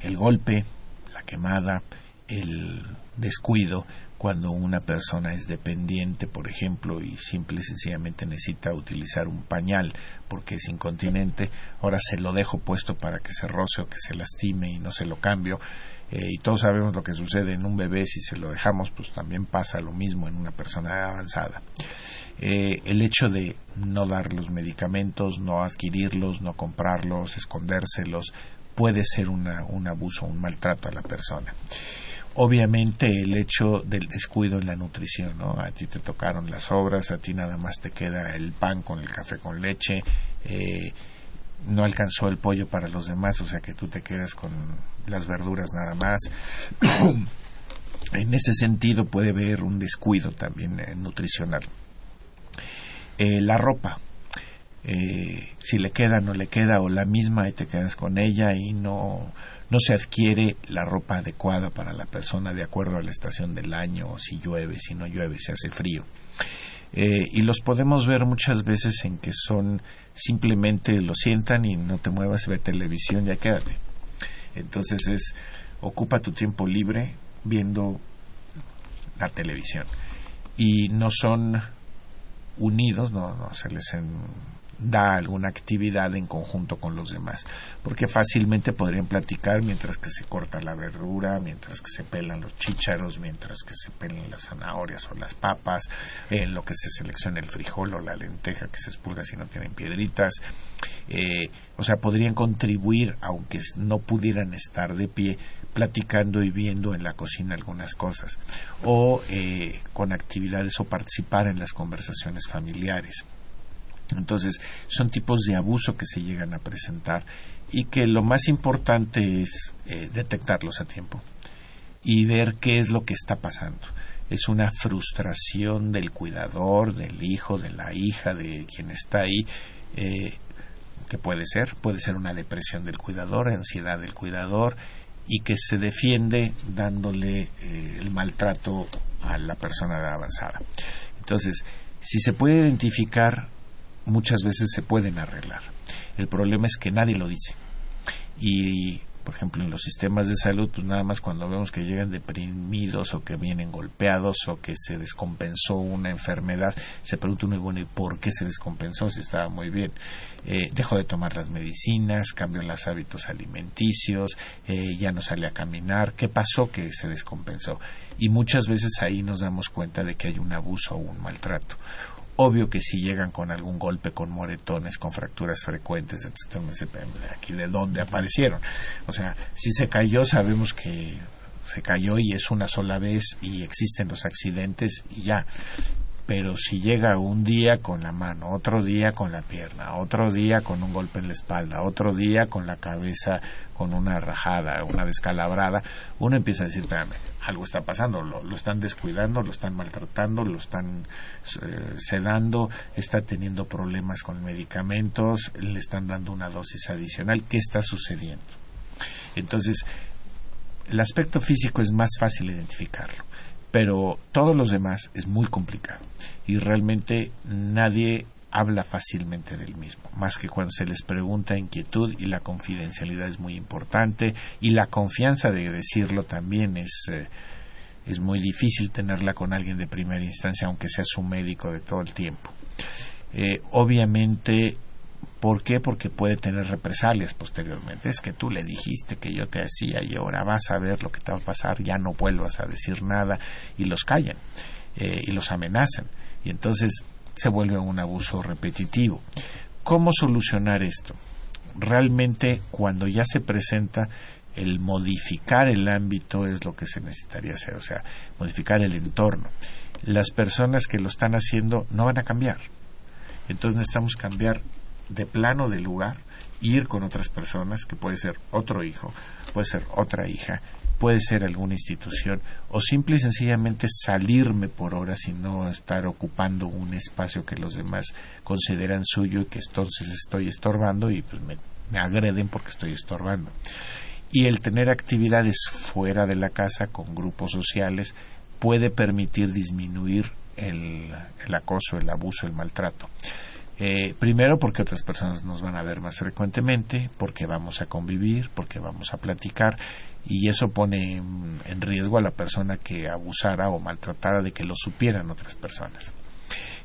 el golpe, la quemada, el descuido cuando una persona es dependiente, por ejemplo, y simple y sencillamente necesita utilizar un pañal porque es incontinente, ahora se lo dejo puesto para que se roce o que se lastime y no se lo cambio. Eh, y todos sabemos lo que sucede en un bebé si se lo dejamos, pues también pasa lo mismo en una persona avanzada. Eh, el hecho de no dar los medicamentos, no adquirirlos, no comprarlos, escondérselos, puede ser un abuso, un maltrato a la persona obviamente el hecho del descuido en la nutrición, ¿no? A ti te tocaron las obras, a ti nada más te queda el pan con el café con leche, eh, no alcanzó el pollo para los demás, o sea que tú te quedas con las verduras nada más. en ese sentido puede haber un descuido también eh, nutricional. Eh, la ropa, si le queda, no le queda, o la misma y te quedas con ella y no no se adquiere la ropa adecuada para la persona de acuerdo a la estación del año, o si llueve, si no llueve, si hace frío. Eh, y los podemos ver muchas veces en que son simplemente lo sientan y no te muevas, ve televisión, ya quédate. Entonces es, ocupa tu tiempo libre viendo la televisión. Y no son unidos, no, no se les da alguna actividad en conjunto con los demás, porque fácilmente podrían platicar mientras que se corta la verdura, mientras que se pelan los chícharos, mientras que se pelan las zanahorias o las papas, en lo que se selecciona el frijol o la lenteja que se expulga si no tienen piedritas, eh, o sea, podrían contribuir, aunque no pudieran estar de pie, platicando y viendo en la cocina algunas cosas, o eh, con actividades o participar en las conversaciones familiares. Entonces, son tipos de abuso que se llegan a presentar y que lo más importante es eh, detectarlos a tiempo y ver qué es lo que está pasando. Es una frustración del cuidador, del hijo, de la hija, de quien está ahí, eh, que puede ser, puede ser una depresión del cuidador, ansiedad del cuidador, y que se defiende dándole eh, el maltrato a la persona avanzada. Entonces, si se puede identificar muchas veces se pueden arreglar. El problema es que nadie lo dice. Y, por ejemplo, en los sistemas de salud, pues nada más cuando vemos que llegan deprimidos o que vienen golpeados o que se descompensó una enfermedad, se pregunta uno, bueno, ¿y por qué se descompensó si estaba muy bien? Eh, dejó de tomar las medicinas, cambió los hábitos alimenticios, eh, ya no sale a caminar, ¿qué pasó que se descompensó? Y muchas veces ahí nos damos cuenta de que hay un abuso o un maltrato Obvio que si llegan con algún golpe, con moretones, con fracturas frecuentes, etcétera, aquí de dónde aparecieron. O sea, si se cayó, sabemos que se cayó y es una sola vez y existen los accidentes y ya. Pero si llega un día con la mano, otro día con la pierna, otro día con un golpe en la espalda, otro día con la cabeza con una rajada, una descalabrada, uno empieza a decir, algo está pasando, lo, están descuidando, lo están maltratando, lo están eh, sedando, está teniendo problemas con medicamentos, le están dando una dosis adicional, ¿qué está sucediendo? Entonces, el aspecto físico es más fácil identificarlo, pero todos los demás es muy complicado y realmente nadie habla fácilmente del mismo, más que cuando se les pregunta inquietud y la confidencialidad es muy importante y la confianza de decirlo también es, eh, es muy difícil tenerla con alguien de primera instancia, aunque sea su médico de todo el tiempo. Eh, obviamente, ¿por qué? Porque puede tener represalias posteriormente. Es que tú le dijiste que yo te hacía y ahora vas a ver lo que te va a pasar, ya no vuelvas a decir nada y los callan eh, y los amenazan. Y entonces se vuelve un abuso repetitivo. ¿Cómo solucionar esto? Realmente cuando ya se presenta el modificar el ámbito es lo que se necesitaría hacer, o sea, modificar el entorno. Las personas que lo están haciendo no van a cambiar. Entonces necesitamos cambiar de plano de lugar, ir con otras personas, que puede ser otro hijo, puede ser otra hija, puede ser alguna institución o simple y sencillamente salirme por horas y no estar ocupando un espacio que los demás consideran suyo y que entonces estoy estorbando y pues me, agreden porque estoy estorbando. Y el tener actividades fuera de la casa con grupos sociales puede permitir disminuir el, el acoso, el abuso, el maltrato. Eh, primero porque otras personas nos van a ver más frecuentemente, porque vamos a convivir, porque vamos a platicar y eso pone en riesgo a la persona que abusara o maltratara de que lo supieran otras personas.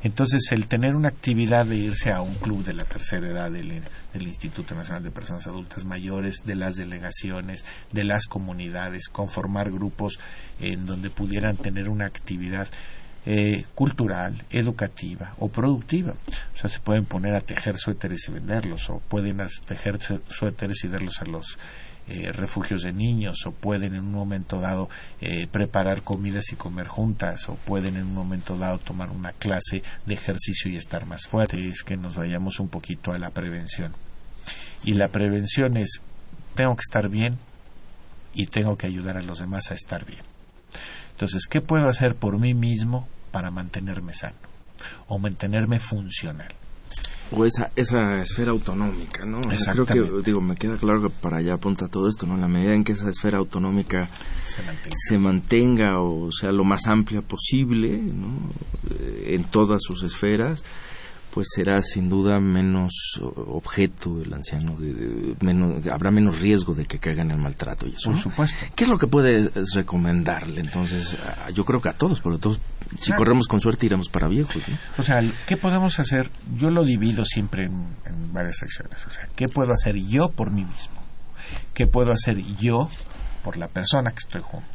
Entonces, el tener una actividad de irse a un club de la tercera edad del, Instituto Nacional de Personas Adultas Mayores, de las delegaciones, de las comunidades, conformar grupos en donde pudieran tener una actividad eh, cultural, educativa o productiva. O sea, se pueden poner a tejer suéteres y venderlos, o pueden tejer suéteres y darlos a los eh, refugios de niños o pueden en un momento dado eh, preparar comidas y comer juntas o pueden en un momento dado tomar una clase de ejercicio y estar más fuertes, que nos vayamos un poquito a la prevención. Y la prevención es, tengo que estar bien y tengo que ayudar a los demás a estar bien. Entonces, ¿qué puedo hacer por mí mismo para mantenerme sano o mantenerme funcional? o esa, esa esfera autonómica, ¿no? creo que, digo, me queda claro que para allá apunta todo esto, ¿no? En la medida en que esa esfera autonómica se mantenga, o sea lo más amplia posible, ¿no? Eh, en todas sus esferas, pues será sin duda menos objeto el anciano, de, menos, habrá menos riesgo de que caiga en el maltrato y eso. Por supuesto. ¿Qué es lo que puedes recomendarle entonces? yo creo que a todos, pero todos, si corremos con suerte iremos para viejos. O sea, ¿qué podemos hacer? Yo lo divido siempre en, en varias secciones. O sea, ¿qué puedo hacer yo por mí mismo? ¿Qué puedo hacer yo por la persona que estoy junto?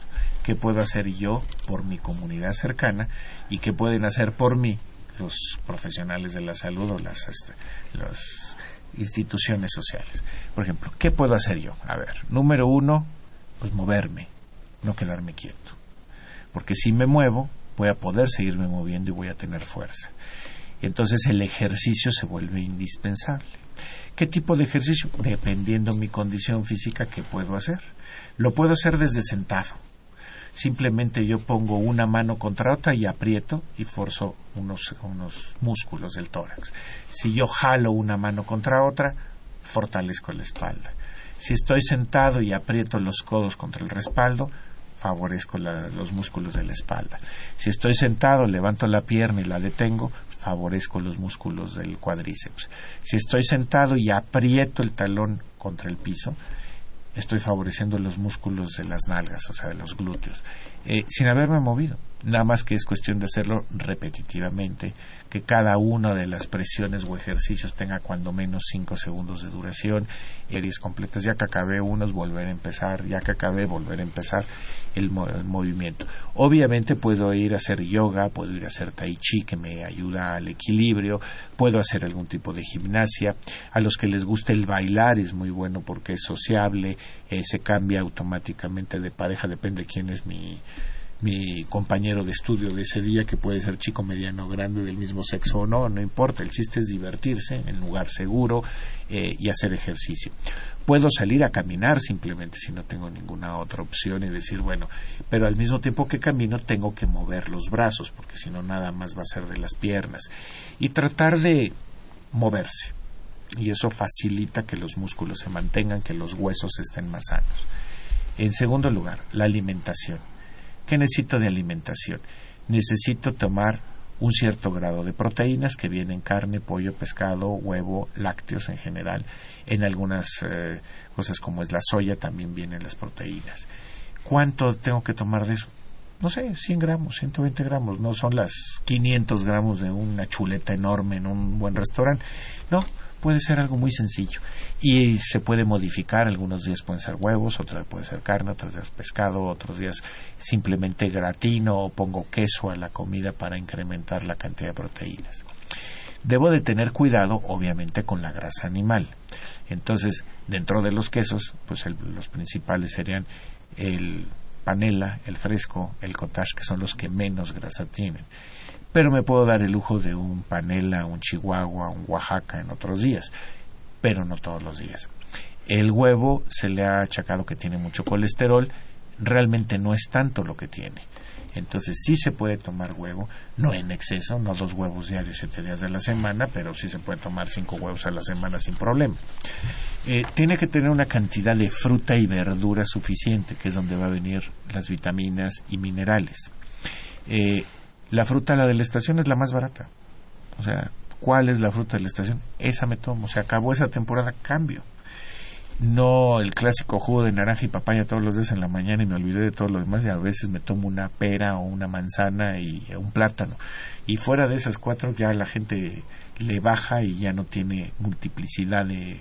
¿Qué puedo hacer yo por mi comunidad cercana? ¿Y qué pueden hacer por mí los profesionales de la salud o las, este, instituciones sociales. Por ejemplo, ¿qué puedo hacer yo? A ver, número uno, pues moverme, no quedarme quieto. Porque si me muevo, voy a poder seguirme moviendo y voy a tener fuerza. Entonces el ejercicio se vuelve indispensable. ¿Qué tipo de ejercicio? Dependiendo mi condición física, ¿qué puedo hacer? Lo puedo hacer desde sentado simplemente yo pongo una mano contra otra y aprieto y forzo unos, unos músculos del tórax. Si yo jalo una mano contra otra, fortalezco la espalda. Si estoy sentado y aprieto los codos contra el respaldo, favorezco los músculos de la espalda. Si estoy sentado, levanto la pierna y la detengo, favorezco los músculos del cuádriceps. Si estoy sentado y aprieto el talón contra el piso, estoy favoreciendo los músculos de las nalgas, o sea, de los glúteos, eh, sin haberme movido. Nada más que es cuestión de hacerlo repetitivamente, que cada una de las presiones o ejercicios tenga cuando menos cinco segundos de duración, series completas. Ya que acabé unos, volver a empezar, ya que acabé, volver a empezar el, movimiento. Obviamente puedo ir a hacer yoga, puedo ir a hacer tai chi que me ayuda al equilibrio, puedo hacer algún tipo de gimnasia. A los que les gusta el bailar es muy bueno porque es sociable, eh, se cambia automáticamente de pareja, depende de quién es mi mi compañero de estudio de ese día, que puede ser chico, mediano, grande, del mismo sexo o no, no importa, el chiste es divertirse en lugar seguro eh, y hacer ejercicio. Puedo salir a caminar simplemente si no tengo ninguna otra opción y decir, bueno, pero al mismo tiempo que camino tengo que mover los brazos, porque si no nada más va a ser de las piernas. Y tratar de moverse. Y eso facilita que los músculos se mantengan, que los huesos estén más sanos. En segundo lugar, la alimentación ¿Qué necesito de alimentación? Necesito tomar un cierto grado de proteínas que vienen carne, pollo, pescado, huevo, lácteos en general. En algunas eh, cosas como es la soya también vienen las proteínas. ¿Cuánto tengo que tomar de eso? No sé, 100 gramos, 120 gramos. No son las 500 gramos de una chuleta enorme en un buen restaurante. No, puede ser algo muy sencillo y se puede modificar. Algunos días pueden ser huevos, otros puede ser carne, otros días pescado, otros días simplemente gratino o pongo queso a la comida para incrementar la cantidad de proteínas. Debo de tener cuidado, obviamente, con la grasa animal. Entonces, dentro de los quesos, pues los principales serían el panela, el fresco, el cottage, que son los que menos grasa tienen pero me puedo dar el lujo de un panela, un chihuahua, un Oaxaca en otros días, pero no todos los días. El huevo se le ha achacado que tiene mucho colesterol, realmente no es tanto lo que tiene. Entonces sí se puede tomar huevo, no en exceso, no dos huevos diarios siete días de la semana, pero sí se puede tomar cinco huevos a la semana sin problema. Eh, tiene que tener una cantidad de fruta y verdura suficiente, que es donde va a venir las vitaminas y minerales. Eh, la fruta, la de la estación, es la más barata. O sea, ¿cuál es la fruta de la estación? Esa me tomo. Se acabó esa temporada, cambio. No el clásico jugo de naranja y papaya todos los días en la mañana y me olvidé de todo lo demás y a veces me tomo una pera o una manzana y un plátano. Y fuera de esas cuatro ya la gente le baja y ya no tiene multiplicidad de,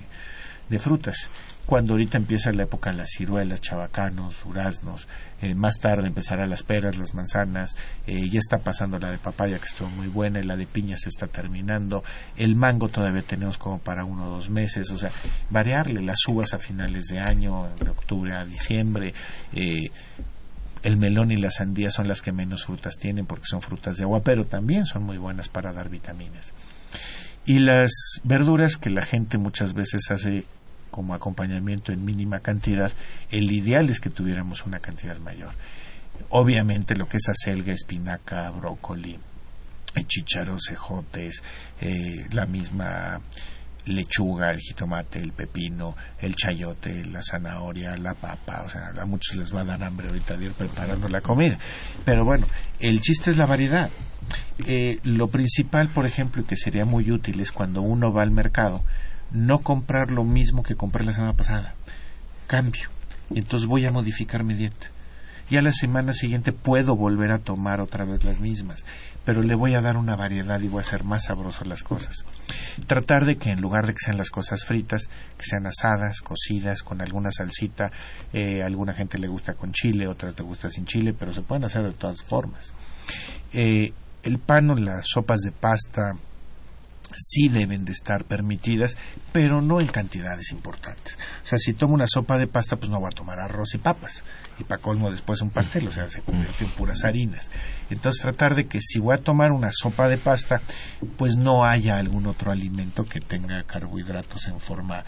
de frutas cuando ahorita empieza la época de las ciruelas, chabacanos, duraznos, eh, más tarde empezará las peras, las manzanas, eh, ya está pasando la de papaya que estuvo muy buena y la de piña se está terminando, el mango todavía tenemos como para uno o dos meses, o sea, variarle las uvas a finales de año, de octubre a diciembre, eh, el melón y la sandía son las que menos frutas tienen porque son frutas de agua, pero también son muy buenas para dar vitaminas. Y las verduras que la gente muchas veces hace como acompañamiento en mínima cantidad, el ideal es que tuviéramos una cantidad mayor. Obviamente lo que es acelga, espinaca, brócoli, chícharos, cejotes, eh, la misma lechuga, el jitomate, el pepino, el chayote, la zanahoria, la papa, o sea, a muchos les va a dar hambre ahorita de ir preparando la comida. Pero bueno, el chiste es la variedad. Eh, lo principal, por ejemplo, que sería muy útil es cuando uno va al mercado, no comprar lo mismo que compré la semana pasada. Cambio. Entonces voy a modificar mi dieta. Y a la semana siguiente puedo volver a tomar otra vez las mismas pero le voy a dar una variedad y voy a hacer más sabrosas las cosas. Tratar de que en lugar de que sean las cosas fritas, que sean asadas, cocidas, con alguna salsita, eh, alguna gente le gusta con chile, otra te gusta sin chile, pero se pueden hacer de todas formas. Eh, el pan o las sopas de pasta, sí deben de estar permitidas, pero no en cantidades importantes. O sea, si tomo una sopa de pasta, pues no voy a tomar arroz y papas. Y para colmo después un pastel, o sea, se convierte en puras harinas. Entonces tratar de que si voy a tomar una sopa de pasta, pues no haya algún otro alimento que tenga carbohidratos en forma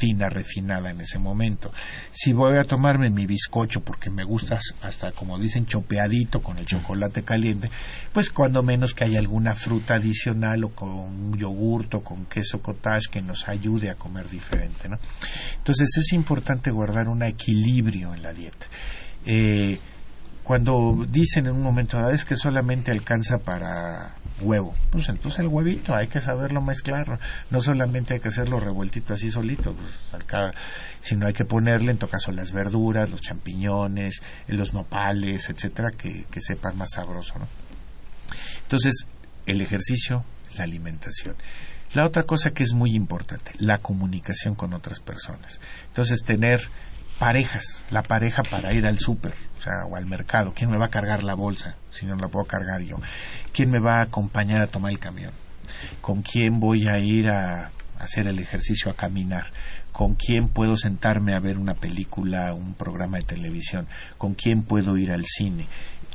fina, refinada en ese momento. Si voy a tomarme mi bizcocho porque me gusta hasta como dicen chopeadito con el chocolate caliente, pues cuando menos que haya alguna fruta adicional o con yogurto, o con queso cottage que nos ayude a comer diferente, ¿no? Entonces es importante guardar un equilibrio en la dieta. Eh, cuando dicen en un momento dado es que solamente alcanza para huevo, pues entonces el huevito hay que saberlo mezclar, no solamente hay que hacerlo revueltito así solito, pues, sino hay que ponerle en todo caso las verduras, los champiñones, los nopales, etcétera, que, que sepan más sabroso, ¿no? Entonces, el ejercicio, la alimentación. La otra cosa que es muy importante, la comunicación con otras personas. Entonces, tener parejas, la pareja para ir al súper, o sea, o al mercado, quién me va a cargar la bolsa si no la puedo cargar yo, quién me va a acompañar a tomar el camión, con quién voy a ir a hacer el ejercicio, a caminar, con quién puedo sentarme a ver una película, un programa de televisión, con quién puedo ir al cine,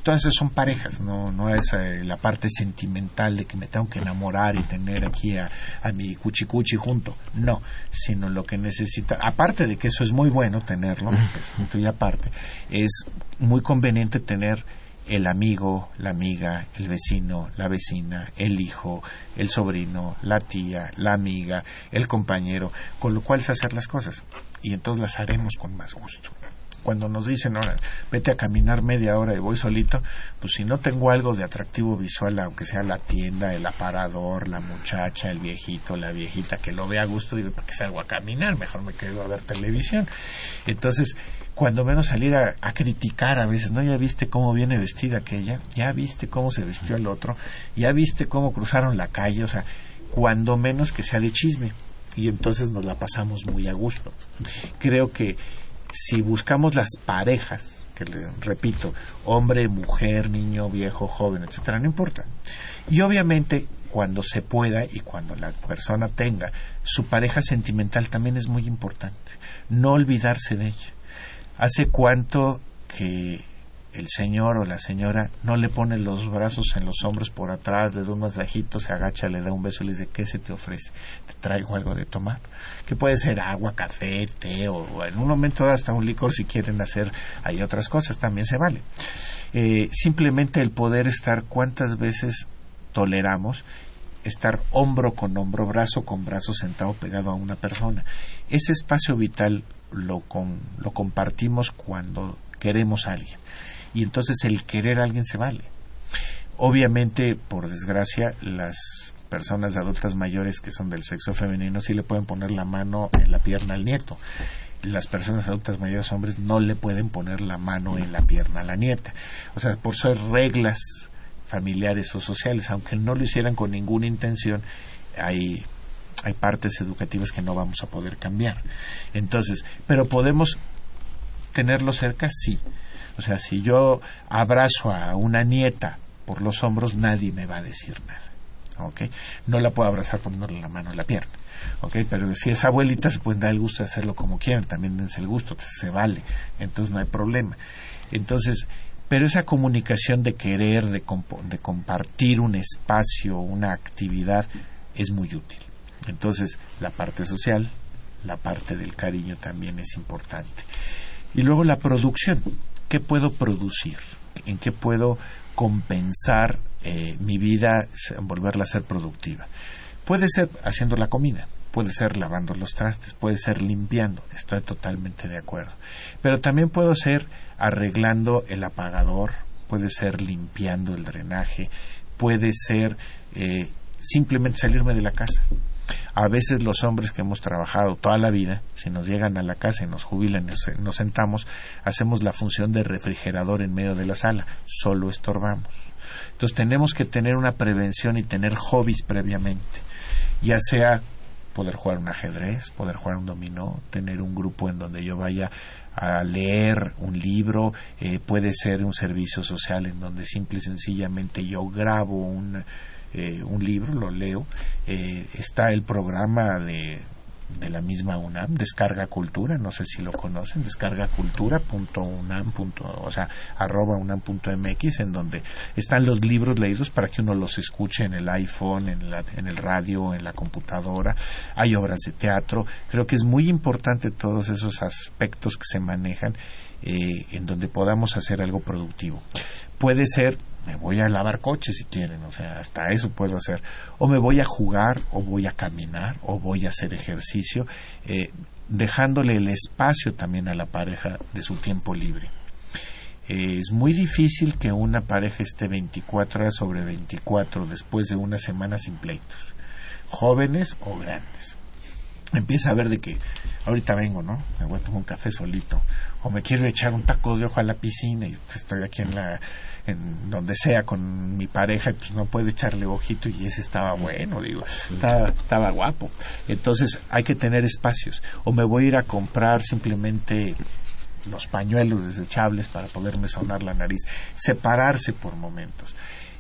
todas esas son parejas, no, no es eh, la parte sentimental de que me tengo que enamorar y tener aquí a, mi cuchicuchi junto, no, sino lo que necesita, aparte de que eso es muy bueno tenerlo, punto y aparte, es muy conveniente tener el amigo, la amiga, el vecino, la vecina, el hijo, el sobrino, la tía, la amiga, el compañero, con lo cual es hacer las cosas. Y entonces las haremos con más gusto cuando nos dicen, vete a caminar media hora y voy solito, pues si no tengo algo de atractivo visual, aunque sea la tienda, el aparador, la muchacha, el viejito, la viejita, que lo vea a gusto, digo, ¿para qué salgo a caminar? Mejor me quedo a ver televisión. Entonces, cuando menos salir a, a, criticar a veces, ¿no? Ya viste cómo viene vestida aquella, ya viste cómo se vistió el otro, ya viste cómo cruzaron la calle, o sea, cuando menos que sea de chisme. Y entonces nos la pasamos muy a gusto. Creo que si buscamos las parejas, que le repito, hombre, mujer, niño, viejo, joven, etcétera, no importa. Y obviamente cuando se pueda y cuando la persona tenga su pareja sentimental también es muy importante. No olvidarse de ella. ¿Hace cuánto que el señor o la señora no le pone los brazos en los hombros por atrás, le da un masajito, se agacha, le da un beso y le dice, ¿qué se te ofrece? ¿Te traigo algo de tomar? Que puede ser agua, café, té o en un momento hasta un licor si quieren hacer, hay otras cosas, también se vale. Eh, simplemente el poder estar cuántas veces toleramos estar hombro con hombro, brazo con brazo sentado pegado a una persona. Ese espacio vital lo, lo compartimos cuando queremos a alguien y entonces el querer a alguien se vale. Obviamente, por desgracia, las personas adultas mayores que son del sexo femenino sí le pueden poner la mano en la pierna al nieto. Las personas adultas mayores hombres no le pueden poner la mano en la pierna a la nieta. O sea, por ser reglas familiares o sociales, aunque no lo hicieran con ninguna intención, hay hay partes educativas que no vamos a poder cambiar. Entonces, pero podemos tenerlo cerca, sí. O sea, si yo abrazo a una nieta por los hombros, nadie me va a decir nada. ¿ok? No la puedo abrazar poniéndole la mano en la pierna. ¿ok? Pero si es abuelita, se pueden dar el gusto de hacerlo como quieran, también dense el gusto, se vale. Entonces no hay problema. Entonces, pero esa comunicación de querer, de, de compartir un espacio, una actividad, es muy útil. Entonces, la parte social, la parte del cariño también es importante. Y luego la producción. ¿Qué puedo producir? ¿En qué puedo compensar eh, mi vida, volverla a ser productiva. Puede ser haciendo la comida, puede ser lavando los trastes, puede ser limpiando, estoy totalmente de acuerdo. Pero también puedo ser arreglando el apagador, puede ser limpiando el drenaje, puede ser eh, simplemente salirme de la casa. A veces los hombres que hemos trabajado toda la vida, si nos llegan a la casa y nos jubilan y nos sentamos, hacemos la función de refrigerador en medio de la sala, solo estorbamos. Entonces tenemos que tener una prevención y tener hobbies previamente, ya sea poder jugar un ajedrez, poder jugar un dominó, tener un grupo en donde yo vaya a leer un libro, eh, puede ser un servicio social en donde simple y sencillamente yo grabo un, eh, un libro, lo leo, eh, está el programa de de la misma UNAM, Descarga Cultura, no sé si lo conocen, descargacultura.unam. o sea, arroba unam.mx, en donde están los libros leídos para que uno los escuche en el iPhone, en, la, en el radio, en la computadora. Hay obras de teatro. Creo que es muy importante todos esos aspectos que se manejan eh, en donde podamos hacer algo productivo. Puede ser me voy a lavar coches si quieren, o sea, hasta eso puedo hacer. O me voy a jugar, o voy a caminar, o voy a hacer ejercicio, eh, dejándole el espacio también a la pareja de su tiempo libre. Eh, es muy difícil que una pareja esté 24 horas sobre 24 después de una semana sin pleitos, jóvenes o grandes. Empieza a ver de que ahorita vengo, ¿no? Me voy a tomar un café solito, o me quiero echar un taco de ojo a la piscina y estoy aquí en la en donde sea con mi pareja y pues no puedo echarle ojito y ese estaba bueno, digo, estaba, estaba guapo. Entonces hay que tener espacios. O me voy a ir a comprar simplemente los pañuelos desechables para poderme sonar la nariz, separarse por momentos.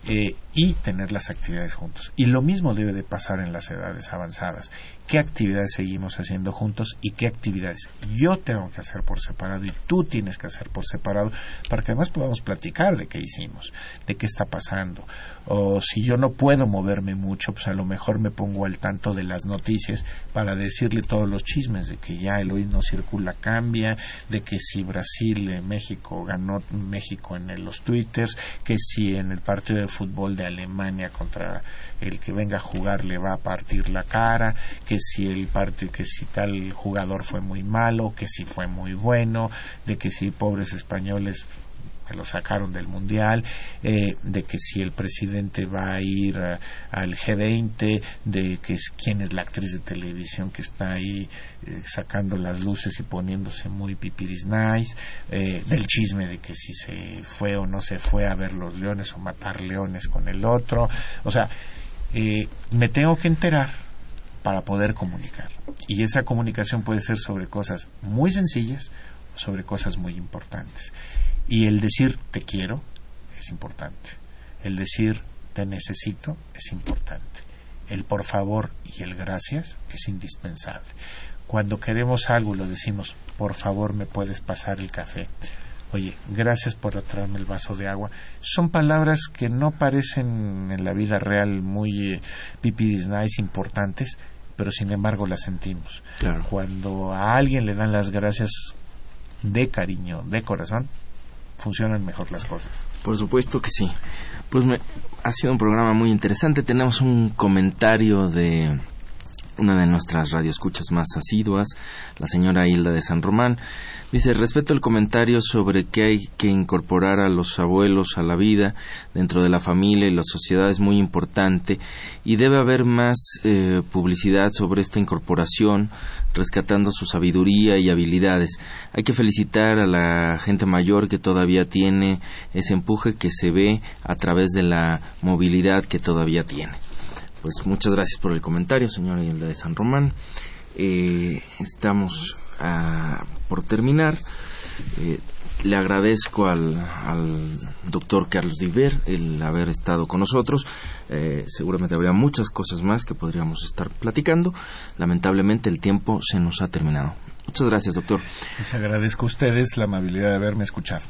Eh, y tener las actividades juntos. Y lo mismo debe de pasar en las edades avanzadas qué actividades seguimos haciendo juntos y qué actividades yo tengo que hacer por separado y tú tienes que hacer por separado para que además podamos platicar de qué hicimos, de qué está pasando. O si yo no puedo moverme mucho, pues a lo mejor me pongo al tanto de las noticias para decirle todos los chismes de que ya el hoy no circula cambia, de que si Brasil, eh, México ganó México en los twitters, que si en el partido de fútbol de Alemania contra el que venga a jugar le va a partir la cara, que si el parte, que si tal jugador fue muy malo, que si fue muy bueno, de que si pobres españoles lo sacaron del mundial, eh, de que si el presidente va a ir al G20, de que quién es la actriz de televisión que está ahí eh, sacando las luces y poniéndose muy pipiris nice, eh, del chisme de que si se fue o no se fue a ver los leones o matar leones con el otro, o sea, eh, me tengo que enterar para poder comunicar. Y esa comunicación puede ser sobre cosas muy sencillas o sobre cosas muy importantes. Y el decir te quiero es importante. El decir te necesito es importante. El por favor y el gracias es indispensable. Cuando queremos algo lo decimos, por favor me puedes pasar el café oye, gracias por traerme el vaso de agua. Son palabras que no parecen en la vida real muy eh, importantes, pero sin embargo las sentimos. Cuando a alguien le dan las gracias de cariño, de corazón, funcionan mejor las cosas. Por supuesto que sí. Pues me, ha sido un programa muy interesante. Tenemos un comentario de una de nuestras radioescuchas más asiduas, la señora Hilda de San Román. Dice, respeto el comentario sobre que hay que incorporar a los abuelos a la vida dentro de la familia y la sociedad es muy importante y debe haber más eh, publicidad sobre esta incorporación, rescatando su sabiduría y habilidades. Hay que felicitar a la gente mayor que todavía tiene ese empuje que se ve a través de la movilidad que todavía tiene. Pues muchas gracias por el comentario, señora Hilda de San Román. Eh, estamos a, por terminar. Eh, le agradezco al, doctor Carlos Diver el haber estado con nosotros. Eh, seguramente habría muchas cosas más que podríamos estar platicando. Lamentablemente el tiempo se nos ha terminado. Muchas gracias, doctor. Les agradezco a ustedes la amabilidad de haberme escuchado.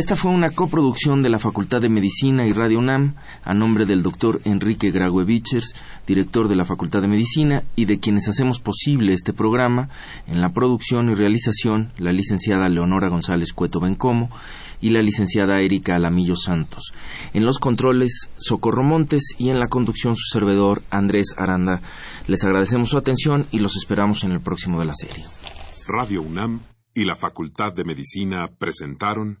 Esta fue una coproducción de la Facultad de Medicina y Radio UNAM a nombre del doctor Enrique Graue Vichers, director de la Facultad de Medicina, y de quienes hacemos posible este programa en la producción y realización la licenciada Leonora González Cueto Bencomo y la licenciada Erika Alamillo Santos. En los controles, Socorro Montes y en la conducción su servidor Andrés Aranda. Les agradecemos su atención y los esperamos en el próximo de la serie. Radio UNAM y la Facultad de Medicina presentaron